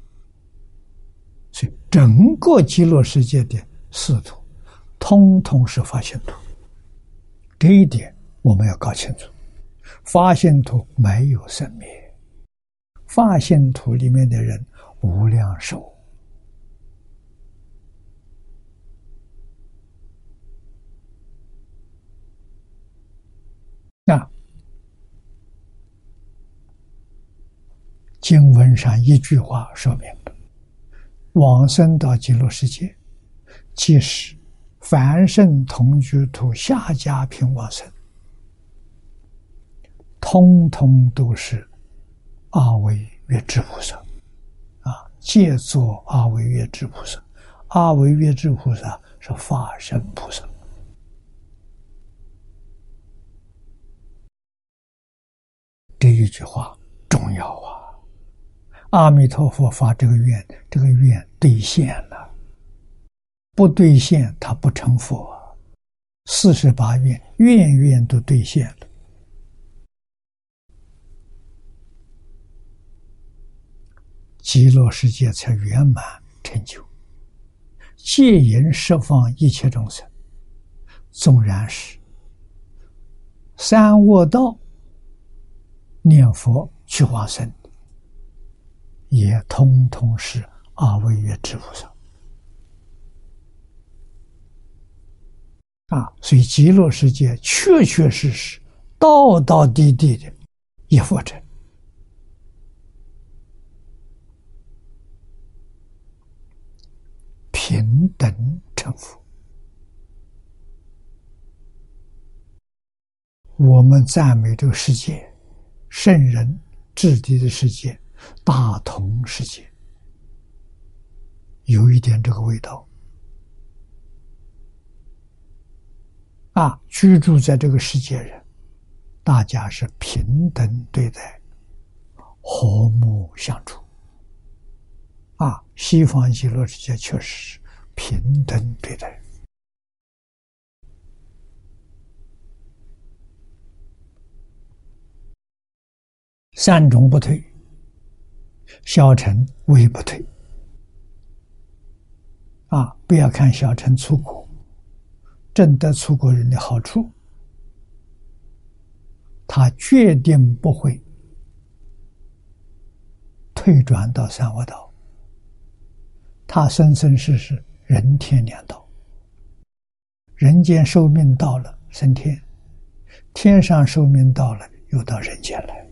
所以整个极乐世界的四图，通通是发现图。这一点我们要搞清楚。发现图没有生灭，发现图里面的人无量寿那。经文上一句话说明了：往生到极乐世界，即使凡圣同居土下家品往生，通通都是阿维月智菩萨啊，借作阿维月智菩萨。阿维月智菩萨是法身菩萨。这一句话重要啊！阿弥陀佛发这个愿，这个愿兑现了。不兑现，他不成佛。四十八愿，愿愿都兑现了。极乐世界才圆满成就。戒淫释放一切众生，纵然是三恶道念佛去往生。也通通是阿惟越之菩萨啊！所以极乐世界确确实实、道道地地的一佛者，平等成佛。我们赞美这个世界，圣人治地的世界。大同世界有一点这个味道。啊居住在这个世界上大家是平等对待和睦相处。啊西方极乐世界确实是平等对待。善终不退小乘唯不退。啊，不要看小乘出国，挣得出国人的好处，他决定不会退转到三恶道。他生生世世人天两道，人间寿命到了升天，天上寿命到了又到人间来。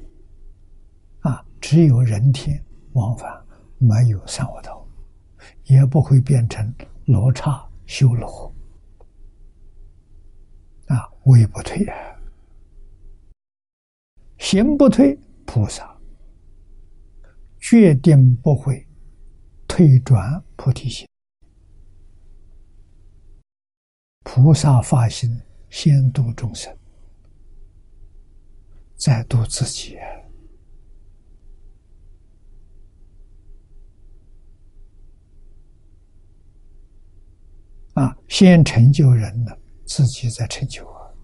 啊，只有人天往返，没有三恶道，也不会变成罗刹修罗。啊，位不退啊，行不退，菩萨决定不会。退转菩提心，菩萨发心先度众生，再度自己啊！先成就人了，自己再成就我！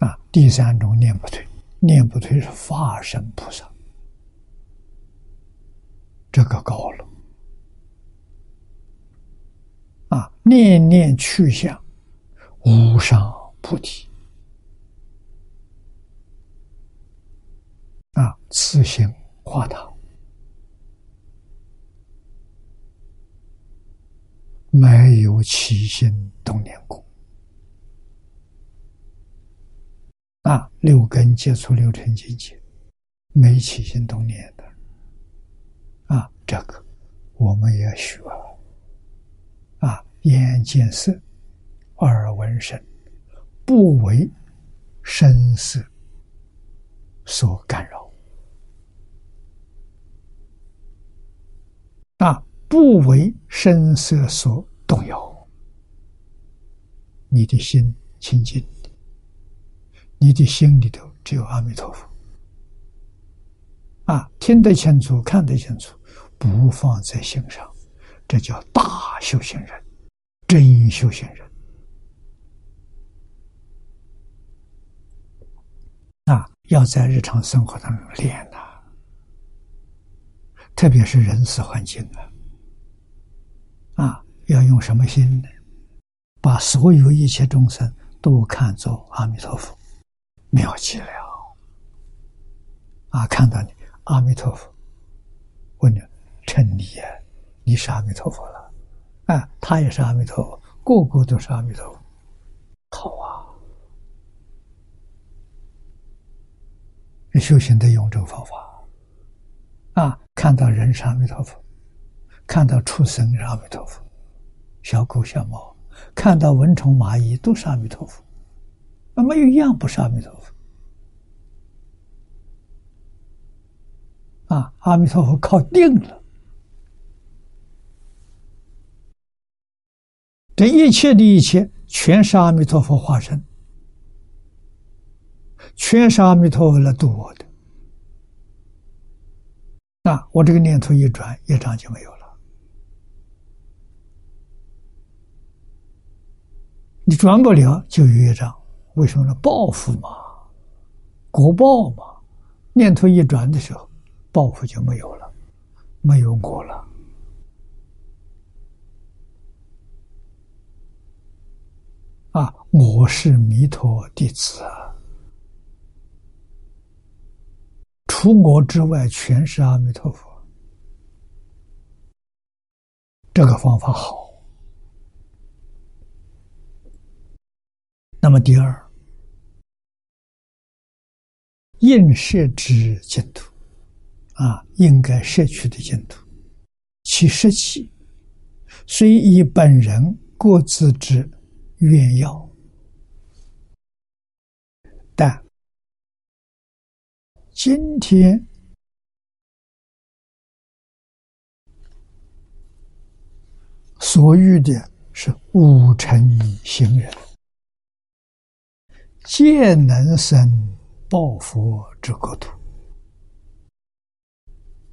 啊，第三种念不退，念不退是化身菩萨。这个高了啊！念念去向无上菩提啊，此行化他，没有起心动念过啊！六根接触六尘境界，没起心动念的。啊，这个我们也学啊，眼见色，耳闻声，不为声色所干扰，啊，不为声色所动摇，你的心清净，你的心里头只有阿弥陀佛，啊，听得清楚，看得清楚。不放在心上，这叫大修行人，真修行人啊！要在日常生活当中练呐，特别是人事环境啊，啊，要用什么心呢？把所有一切众生都看作阿弥陀佛，妙极了啊！看到你，阿弥陀佛，问你。称你呀，你是阿弥陀佛了，啊，他也是阿弥陀佛，个个都是阿弥陀佛，好啊！修行的用这个方法，啊，看到人是阿弥陀佛，看到畜生是阿弥陀佛，小狗小猫，看到蚊虫蚂蚁都是阿弥陀佛，那没有一样不是阿弥陀佛。啊，阿弥陀佛靠定了。这一切的一切，全是阿弥陀佛化身，全是阿弥陀佛来度我的。那我这个念头一转，业障就没有了。你转不了，就有业障。为什么呢？报复嘛，果报嘛。念头一转的时候，报复就没有了，没有果了。啊！我是弥陀弟子啊，除我之外全是阿弥陀佛。这个方法好。那么第二，应摄之净土啊，应该摄取的净土，其实起虽以本人各自之。愿要，但今天所遇的是五尘行人，皆能生报佛之国土，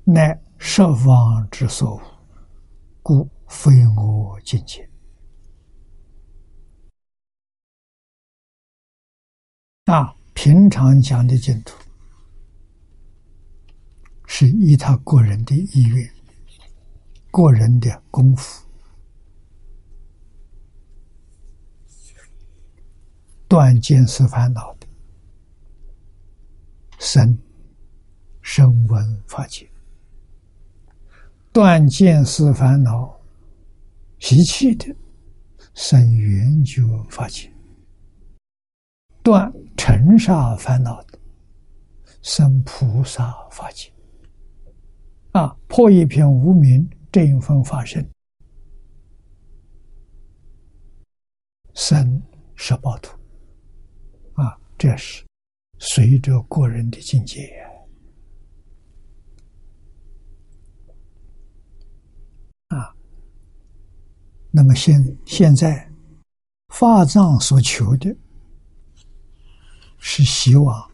乃十方之所无故非我境界。啊，平常讲的净土，是依他个人的意愿、个人的功夫，断见思烦恼的生声闻法界；断见思烦恼习气的生圆觉法界；断尘沙烦恼的生菩萨法界。啊！破一片无名，这一分发生，生十报图。这是随着个人的境界。啊，那么现现在法藏所求的，是希望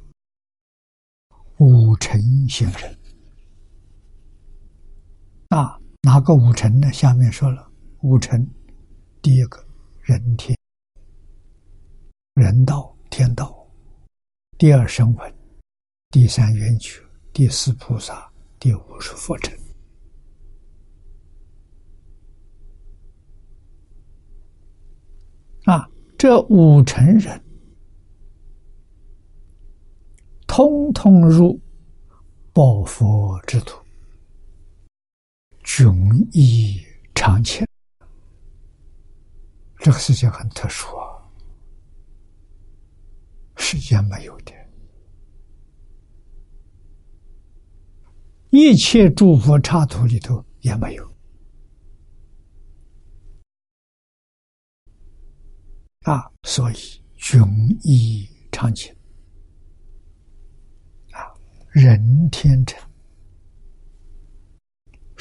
五尘行人。啊，哪个五尘呢？下面说了，五尘，第一个人天，人道天道；第二声闻，第三缘觉，第四菩萨，第五是佛尘。啊，这五成人，通通入报佛之土。迥异常情，这个事情很特殊啊，世间没有的，一切诸佛刹土里头也没有啊，所以迥异常情啊，人天成。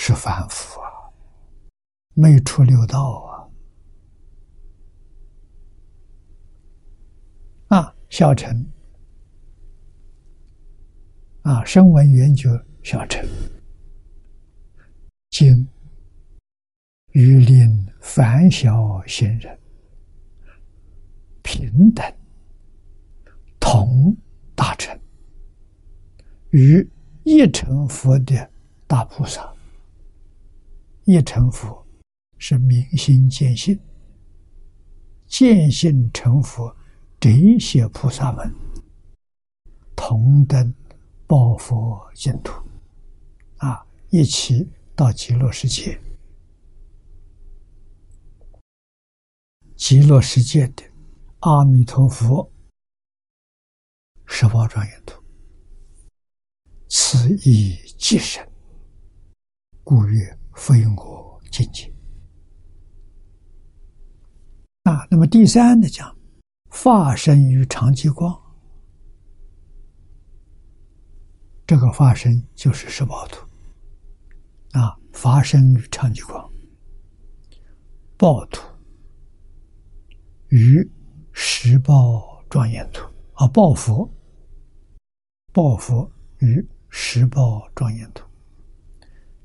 是凡夫啊，没出六道啊！啊，小乘。啊，声闻缘觉小乘，今欲令凡小行人平等同大乘，与一成佛的大菩萨。一成佛是明心见性，见性成佛，这些菩萨们同登报佛净土，啊，一起到极乐世界。极乐世界的阿弥陀佛十八庄严土，此意即深，故曰。非我境界啊！那么第三呢？讲化身于长吉光，这个化身就是十宝图啊！化身于长吉光，暴徒与十报庄严图啊！报佛，报佛与十报庄严图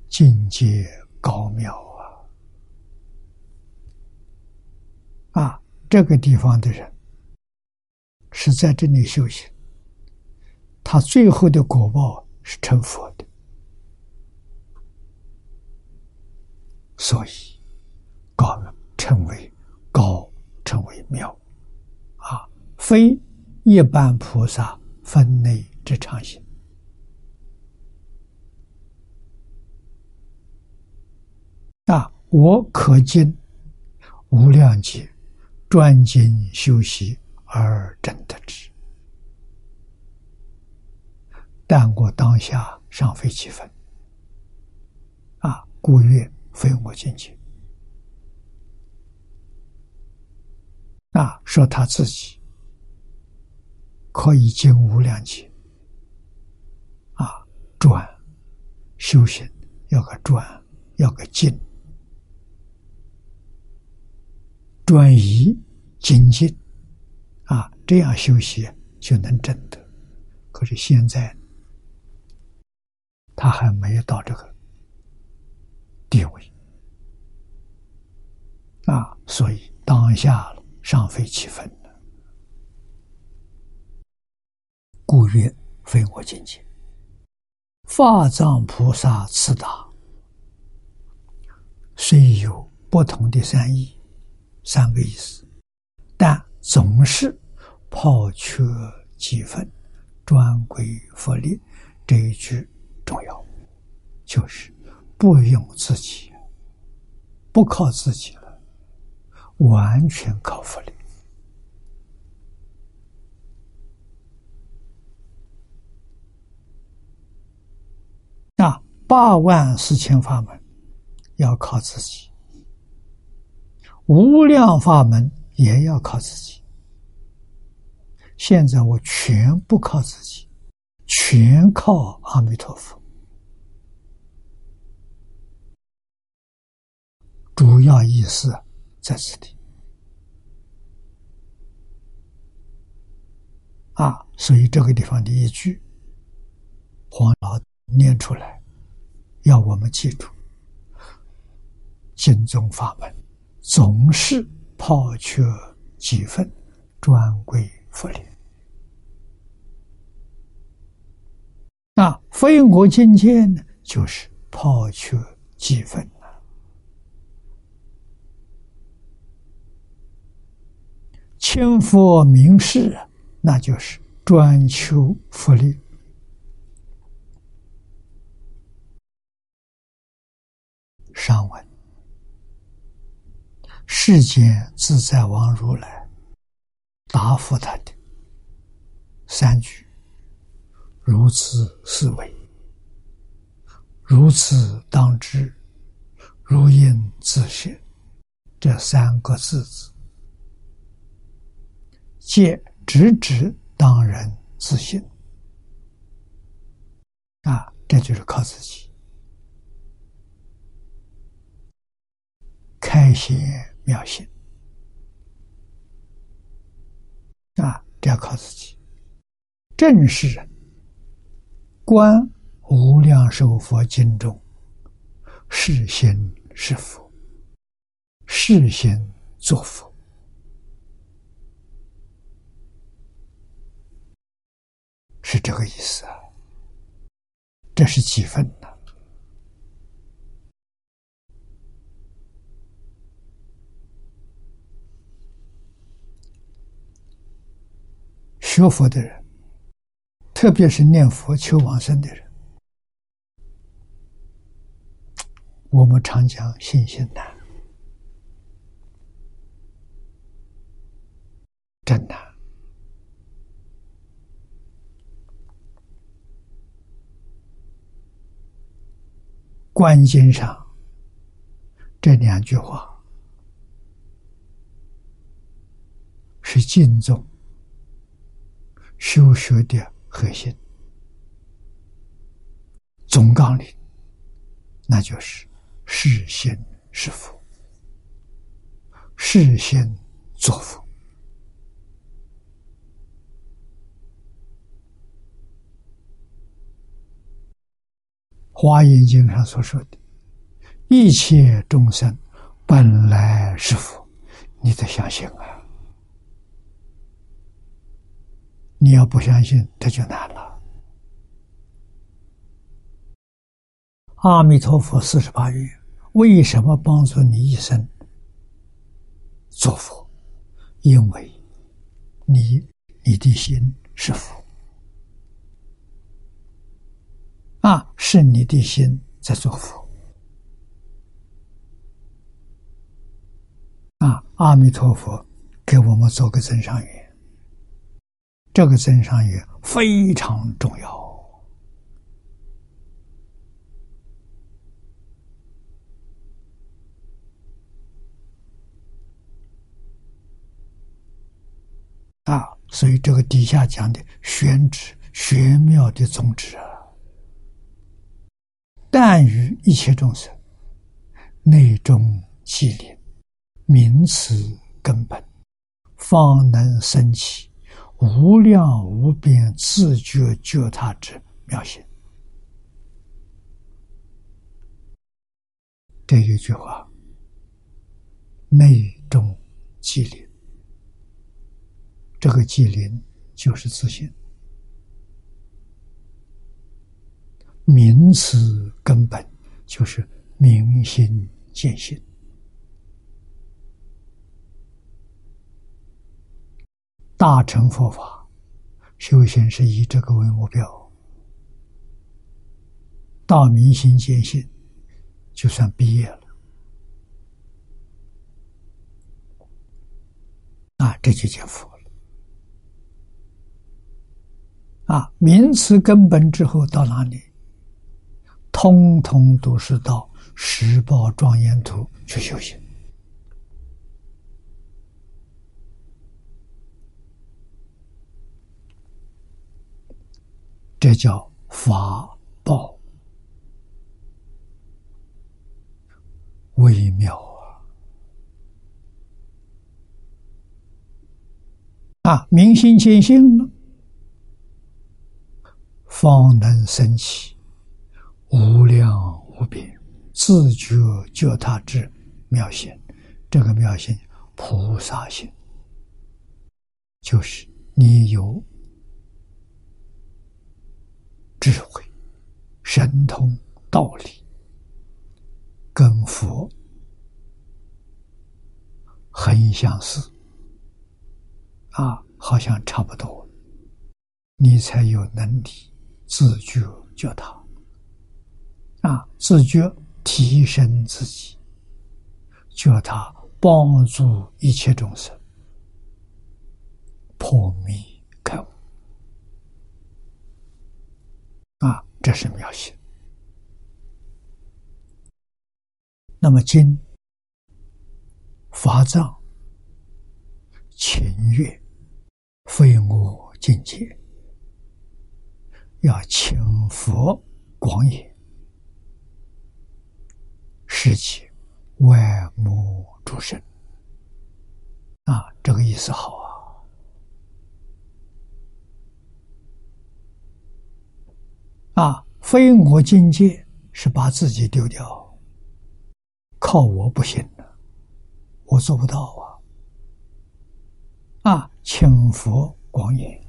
境界。高妙啊！啊，这个地方的人是在这里修行，他最后的果报是成佛的，所以高称为高，称为妙啊，非一般菩萨分内之常行。啊！我可经无量劫专精修习而真得之，但我当下尚非其分。啊，故曰非我境界。啊，说他自己可以经无量劫，啊，转修行要个转，要个进。转移精进，啊，这样修习就能证得。可是现在他还没有到这个地位，啊，所以当下尚非其分故曰非我境界。法藏菩萨次答，虽有不同的三义，三个意思，但总是抛却几分，专归佛力。这一句重要，就是不用自己，不靠自己了，完全靠佛力。那，八万四千法门要靠自己，无量法门也要靠自己。现在我全部靠自己，全靠阿弥陀佛。主要意思在此地啊，所以这个地方的一句，黄老。念出来，要我们记住：经宗法门总是抛却几分，专归佛力。那非我境界呢，就是抛却几分了。千佛明示，那就是专求佛力。上文，世间自在王如来答复他的三句：如此思维，如此当知，如应自现。这三个字字，皆直指当人自信。啊，这就是靠自己。开显妙心啊！这要靠自己。正是观无量寿佛经中，是心是佛，是心作佛，是这个意思啊。这是几分呢？学佛的人，特别是念佛求往生的人，我们常讲信心难，真难。关键上这两句话是敬重。修学的核心总纲领，那就是是心是佛，是心作佛。华严经上所说的“一切众生本来是佛”，你得相信啊。你要不相信，这就难了。阿弥陀佛四十八愿，为什么帮助你一生做佛？因为你你的心是佛啊，是你的心在做佛啊。阿弥陀佛给我们做个真上缘。这个增上缘非常重要啊！所以这个底下讲的玄旨玄妙的宗旨啊，但于一切众生内中积灵，名词根本，方能生起。无量无边自觉觉他之妙心，这一句话，内中寂灵，这个寂灵就是自信，名此根本就是明心见性。大乘佛法修行是以这个为目标，到明心见性，就算毕业了。啊，这就叫佛了。啊，名词根本之后到哪里？通通都是到十报庄严图去修行。这叫法报微妙啊！啊，明心见性了，方能升起无量无边自觉觉他之妙性。这个妙性，菩萨心，就是你有。智慧、神通、道理，跟佛很相似啊，好像差不多，你才有能力自觉觉他啊，自觉提升自己，觉他帮助一切众生破迷。啊，这是妙心。那么今法藏情悦非我境界，要请佛广也，是其万目诸神。啊，这个意思好啊。啊，非我境界是把自己丢掉，靠我不行的，我做不到啊！啊，请佛广言，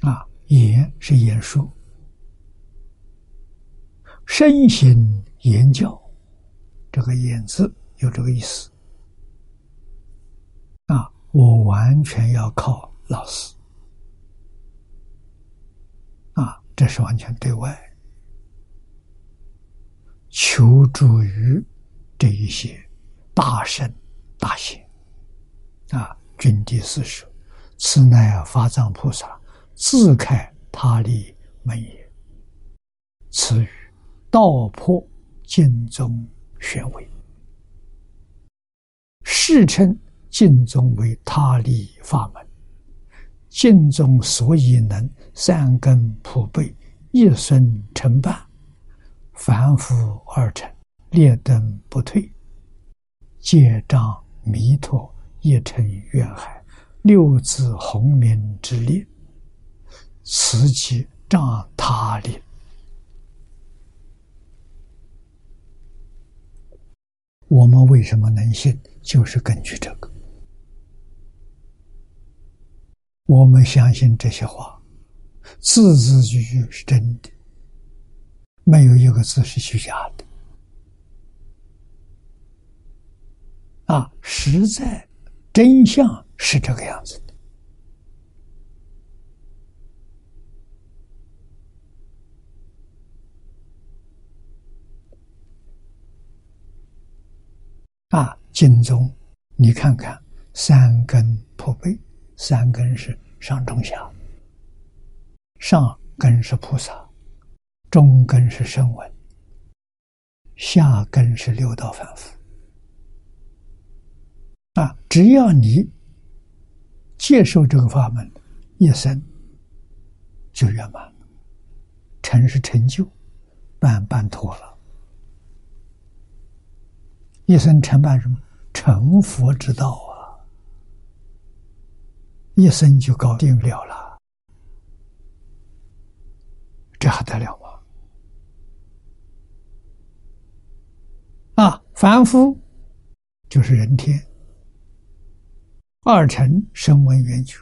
啊，言是言说，身心言教，这个言字有这个意思。啊，我完全要靠老师。这是完全对外求助于这一些大圣大贤啊，君地四说，此乃法藏菩萨自开他力门也。此语道破尽宗玄微，世称尽宗为他力法门。尽宗所以能三根普被，一孙成半，凡夫二乘，列等不退，戒障弥陀，一成愿海，六字洪名之列，此即障他力。我们为什么能信？就是根据这个。我们相信这些话，字字句句是真的，没有一个字是虚假的。啊，实在真相是这个样子的。啊，经中你看看，三根破背。三根是上中下，上根是菩萨，中根是声闻，下根是六道凡夫。啊，只要你接受这个法门，一生就圆满了，成是成就，办办妥了，一生成办什么？成佛之道啊！一生就搞定了了，这还得了吗？啊，凡夫就是人天，二乘声闻缘觉，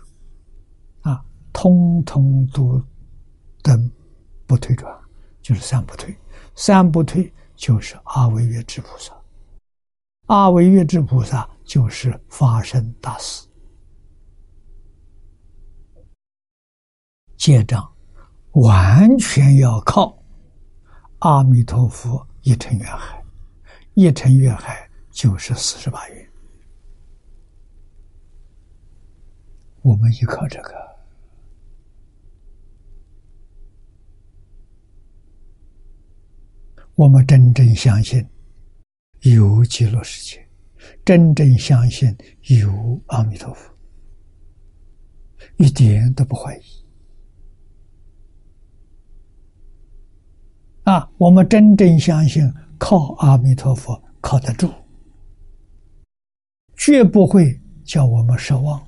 啊，通通都等不退转，就是三不退。三不退就是阿惟越之菩萨，阿惟越之菩萨就是发生大事，戒障完全要靠阿弥陀佛一乘愿海，一乘愿海就是四十八愿，我们依靠这个。我们真正相信有极乐世界，真正相信有阿弥陀佛，一点都不怀疑。啊，我们真正相信靠阿弥陀佛靠得住，绝不会叫我们失望。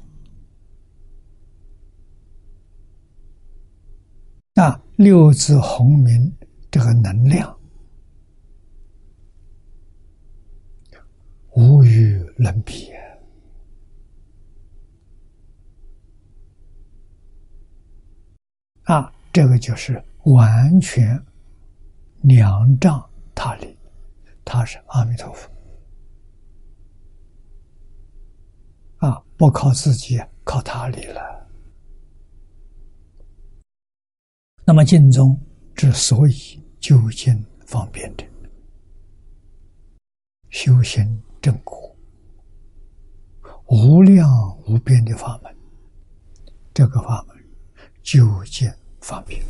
啊，六字洪名这个能量。无与伦比啊！这个就是完全两丈他力，他是阿弥陀佛啊！不靠自己，靠他力了。那么净宗之所以究竟方便的修行。正果无量无边的法门，这个法门究竟方便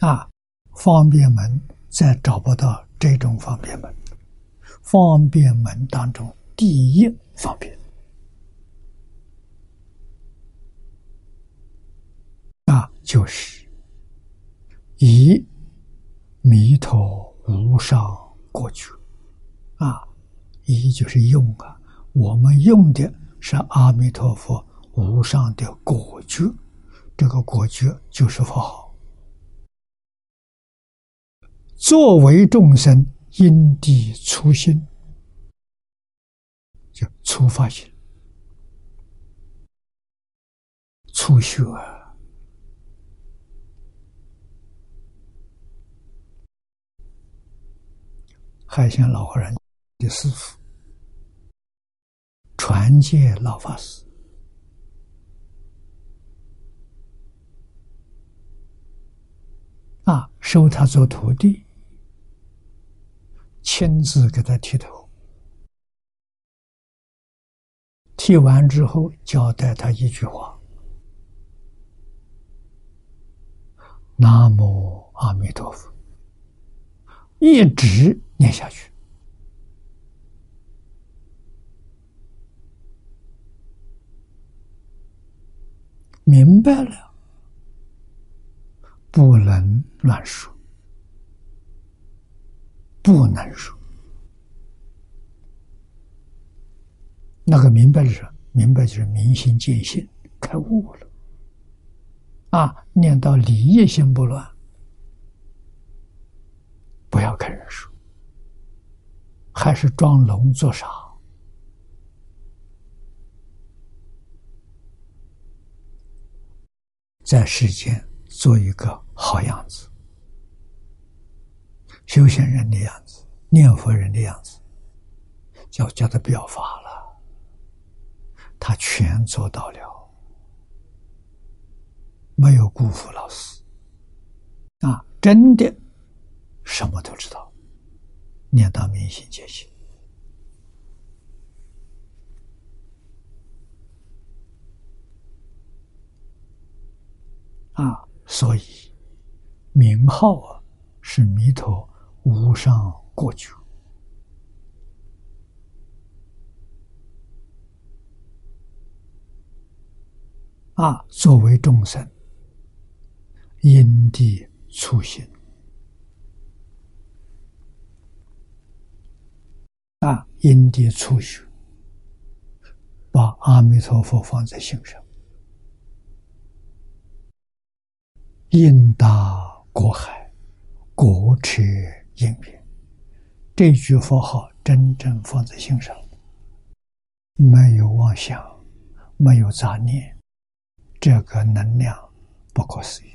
啊！方便门再找不到这种方便门，方便门当中第一方便啊，就是以弥陀无上。过去，啊，一就是用啊，我们用的是阿弥陀佛无上的果觉，这个果觉就是佛号作为众生因地初心，就初发心、初学。海鲜老和尚的师傅，传戒老法师。啊，收他做徒弟，亲自给他剃头，剃完之后交代他一句话：“南无阿弥陀佛。”一直念下去，明白了，不能乱说，不能说。那个明白是什么？明白就是明心见性，开悟了。啊，念到理业心不乱。不要看人说，还是装聋作傻，在世间做一个好样子，修行人的样子，念佛人的样子，叫叫他不要发了，他全做到了，没有辜负老师，啊，真的。什么都知道，念到明心见性啊，所以名号啊是弥陀无上过觉啊，作为众生因地初心。啊，因地初学，把阿弥陀佛放在心上，应大过海，国彻应缘。这句佛号真正放在心上，没有妄想，没有杂念，这个能量不可思议。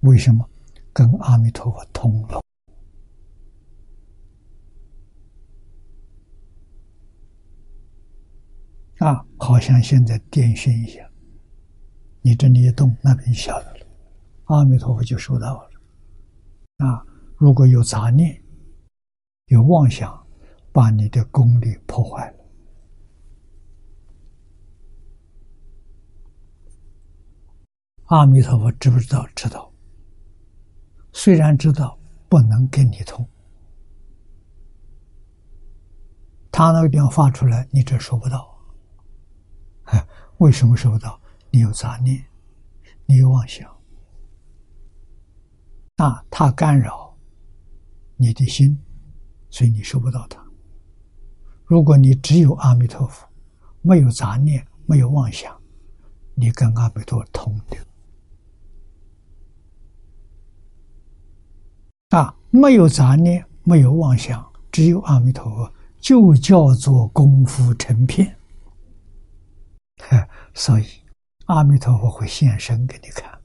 为什么？跟阿弥陀佛通了啊！好像现在电讯一样，你这里一动，那边就晓得了，阿弥陀佛就收到了。啊，如果有杂念、有妄想，把你的功力破坏了。阿弥陀佛知不知道？知道。虽然知道不能跟你通，他那个地方发出来，你这收不到。为什么收不到？你有杂念，你有妄想，那，他干扰你的心，所以你收不到他。如果你只有阿弥陀佛，没有杂念，没有妄想，你跟阿弥陀佛通的。啊，没有杂念，没有妄想，只有阿弥陀佛，就叫做功夫成片。所以，阿弥陀佛会现身给你看，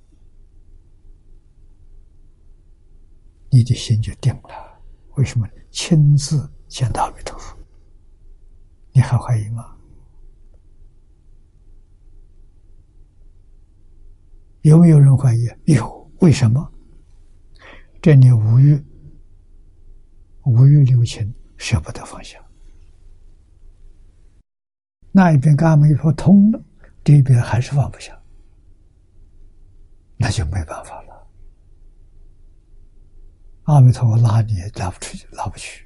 你的心就定了。为什么？亲自见到阿弥陀佛，你还怀疑吗？有没有人怀疑？有，为什么？这里无欲，无欲留情，舍不得放下。那一边跟阿弥陀佛通了，这边还是放不下，那就没办法了。阿弥陀佛拉你也拉不出去，拉不去。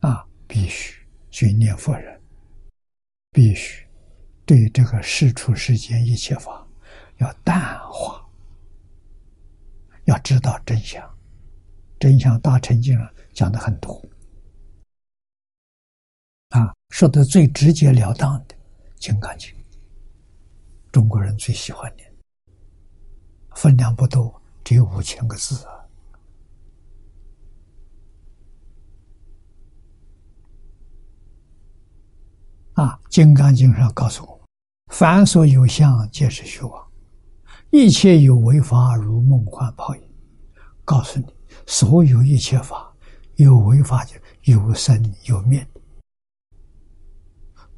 啊，必须去念佛人，必须对这个世出世间一切法要淡化。要知道真相，真相大乘经上讲的很多，啊，说的最直截了当的《金刚经》，中国人最喜欢的，分量不多，只有五千个字啊。啊，《金刚经》上告诉我，凡所有相，皆是虚妄。一切有为法，如梦幻泡影。告诉你，所有一切法，有为法就有生有灭，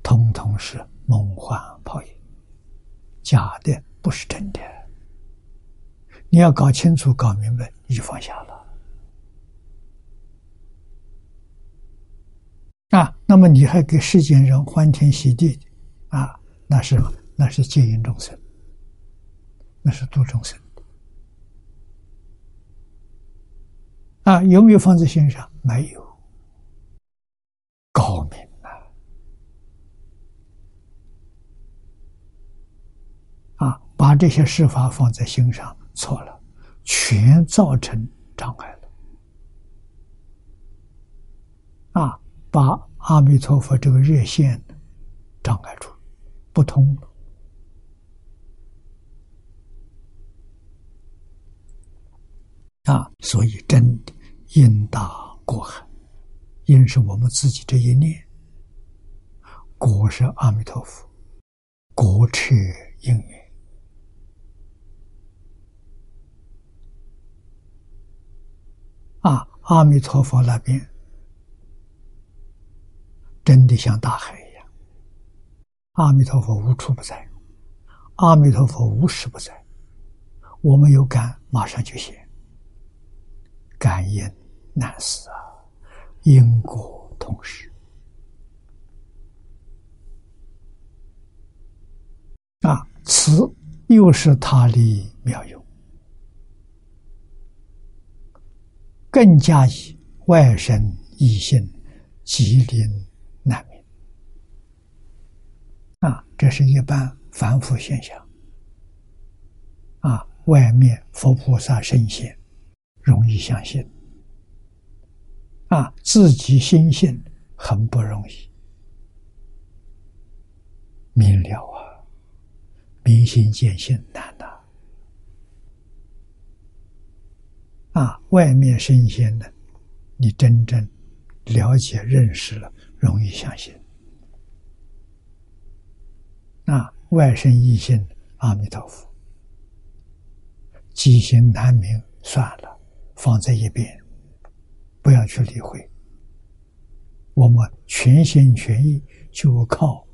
通通是梦幻泡影，假的，不是真的。你要搞清楚、搞明白，你就放下了。啊，那么你还给世间人欢天喜地，啊，那是那是戒引众生。那是度众生啊！有没有放在心上？没有，高明啊！啊，把这些事法放在心上，错了，全造成障碍了。啊，把阿弥陀佛这个热线障碍住，不通了。啊，所以真的因大过海，因是我们自己这一念，果是阿弥陀佛，果彻因缘。啊，阿弥陀佛那边真的像大海一样，阿弥陀佛无处不在，阿弥陀佛无时不在，我们有感，马上就现。感应难思啊，因果同时啊，此又是他的妙用，更加以外神异性，吉林难免啊，这是一般凡夫现象。啊，外面佛菩萨圣贤。容易相信，啊，自己心性很不容易。明了啊，明心见性难呐，啊，外面圣贤的，你真正了解认识了，容易相信，啊，外生异性，阿弥陀佛，机心难明，算了，放在一边，不要去理会。我们全心全意就靠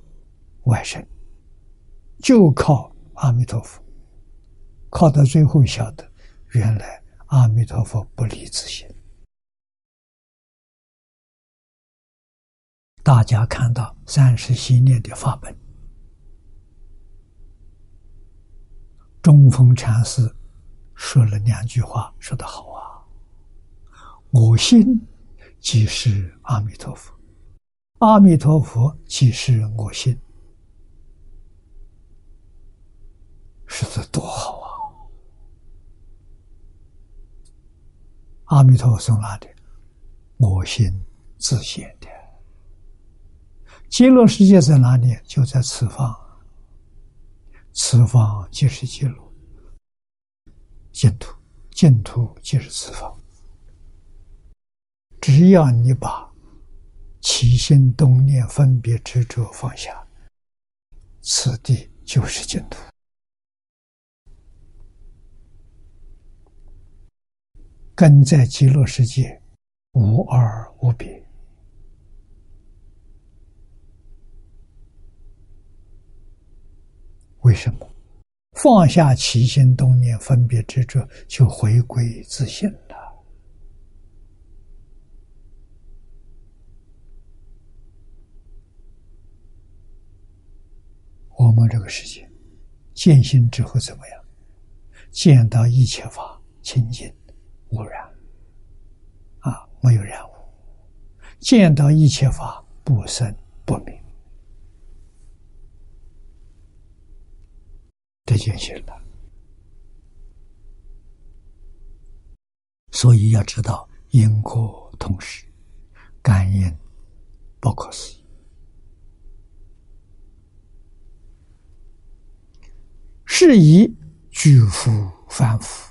外甥，就靠阿弥陀佛，靠到最后晓得，原来阿弥陀佛不离自心。大家看到三十系列的法本，中峰禅师说了两句话，说得好啊！我心即是阿弥陀佛，阿弥陀佛即是我心，说的多好啊！阿弥陀佛从哪里？我心自现的。极乐世界在哪里？就在此方。此方即是极乐净土，净土即是此方。只要你把起心动念、分别执着放下，此地就是净土，跟在极乐世界无二无别。为什么放下起心动念、分别执着，就回归自信了？我们这个世界见心之后怎么样？见到一切法清净无染，啊，没有染污；见到一切法不生不灭。这就行了，所以要知道因果同时，感应不可思议。是以巨夫凡夫，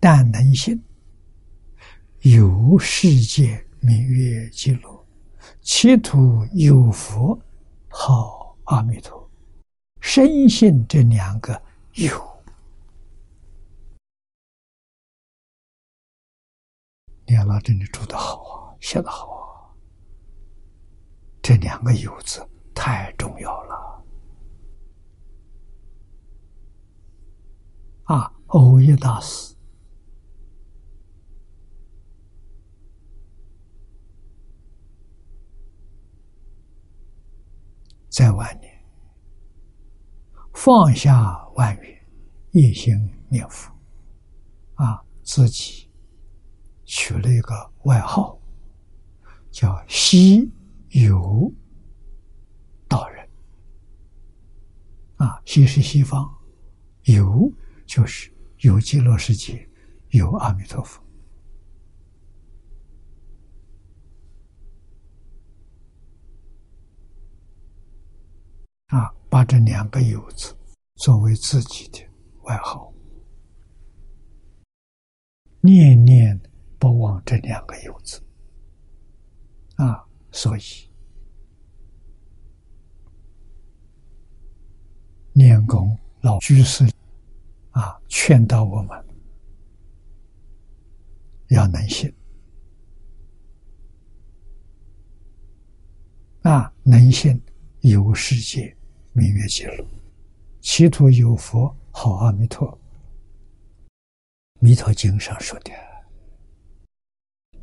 但能信，有世界名曰极乐，其土有佛号阿弥陀。深信这两个有，梁老真的住的好啊，写的好啊。这两个“有”字太重要了啊！欧耶大师在晚年。放下万缘，一心念佛，啊，自己取了一个外号，叫西游道人。啊，西是西方，游就是有极乐世界，有阿弥陀佛。啊，把这两个“有”字作为自己的外号，念念不忘这两个“有”字。啊，所以念功老居士啊，劝导我们要能信啊，能信有世界。明月记录，其土有佛好阿弥陀。弥陀经上说的。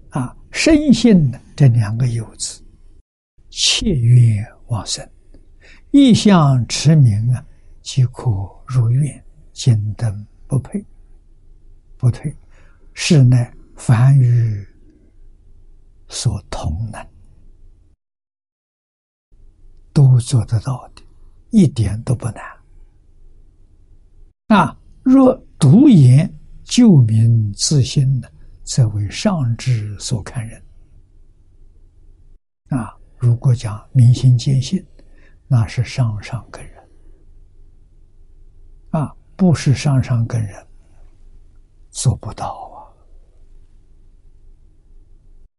啊，深信这两个有字，切愿往生，意向持名啊，即可如愿，金灯不配，不退，是乃凡愚所同能，都做得到的。一点都不难。啊，若独言救民自心的，则为上智所看人。啊，如果讲明心见性，那是上上根人。啊，不是上上根人，做不到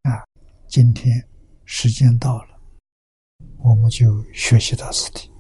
啊。啊，今天时间到了，我们就学习到此地。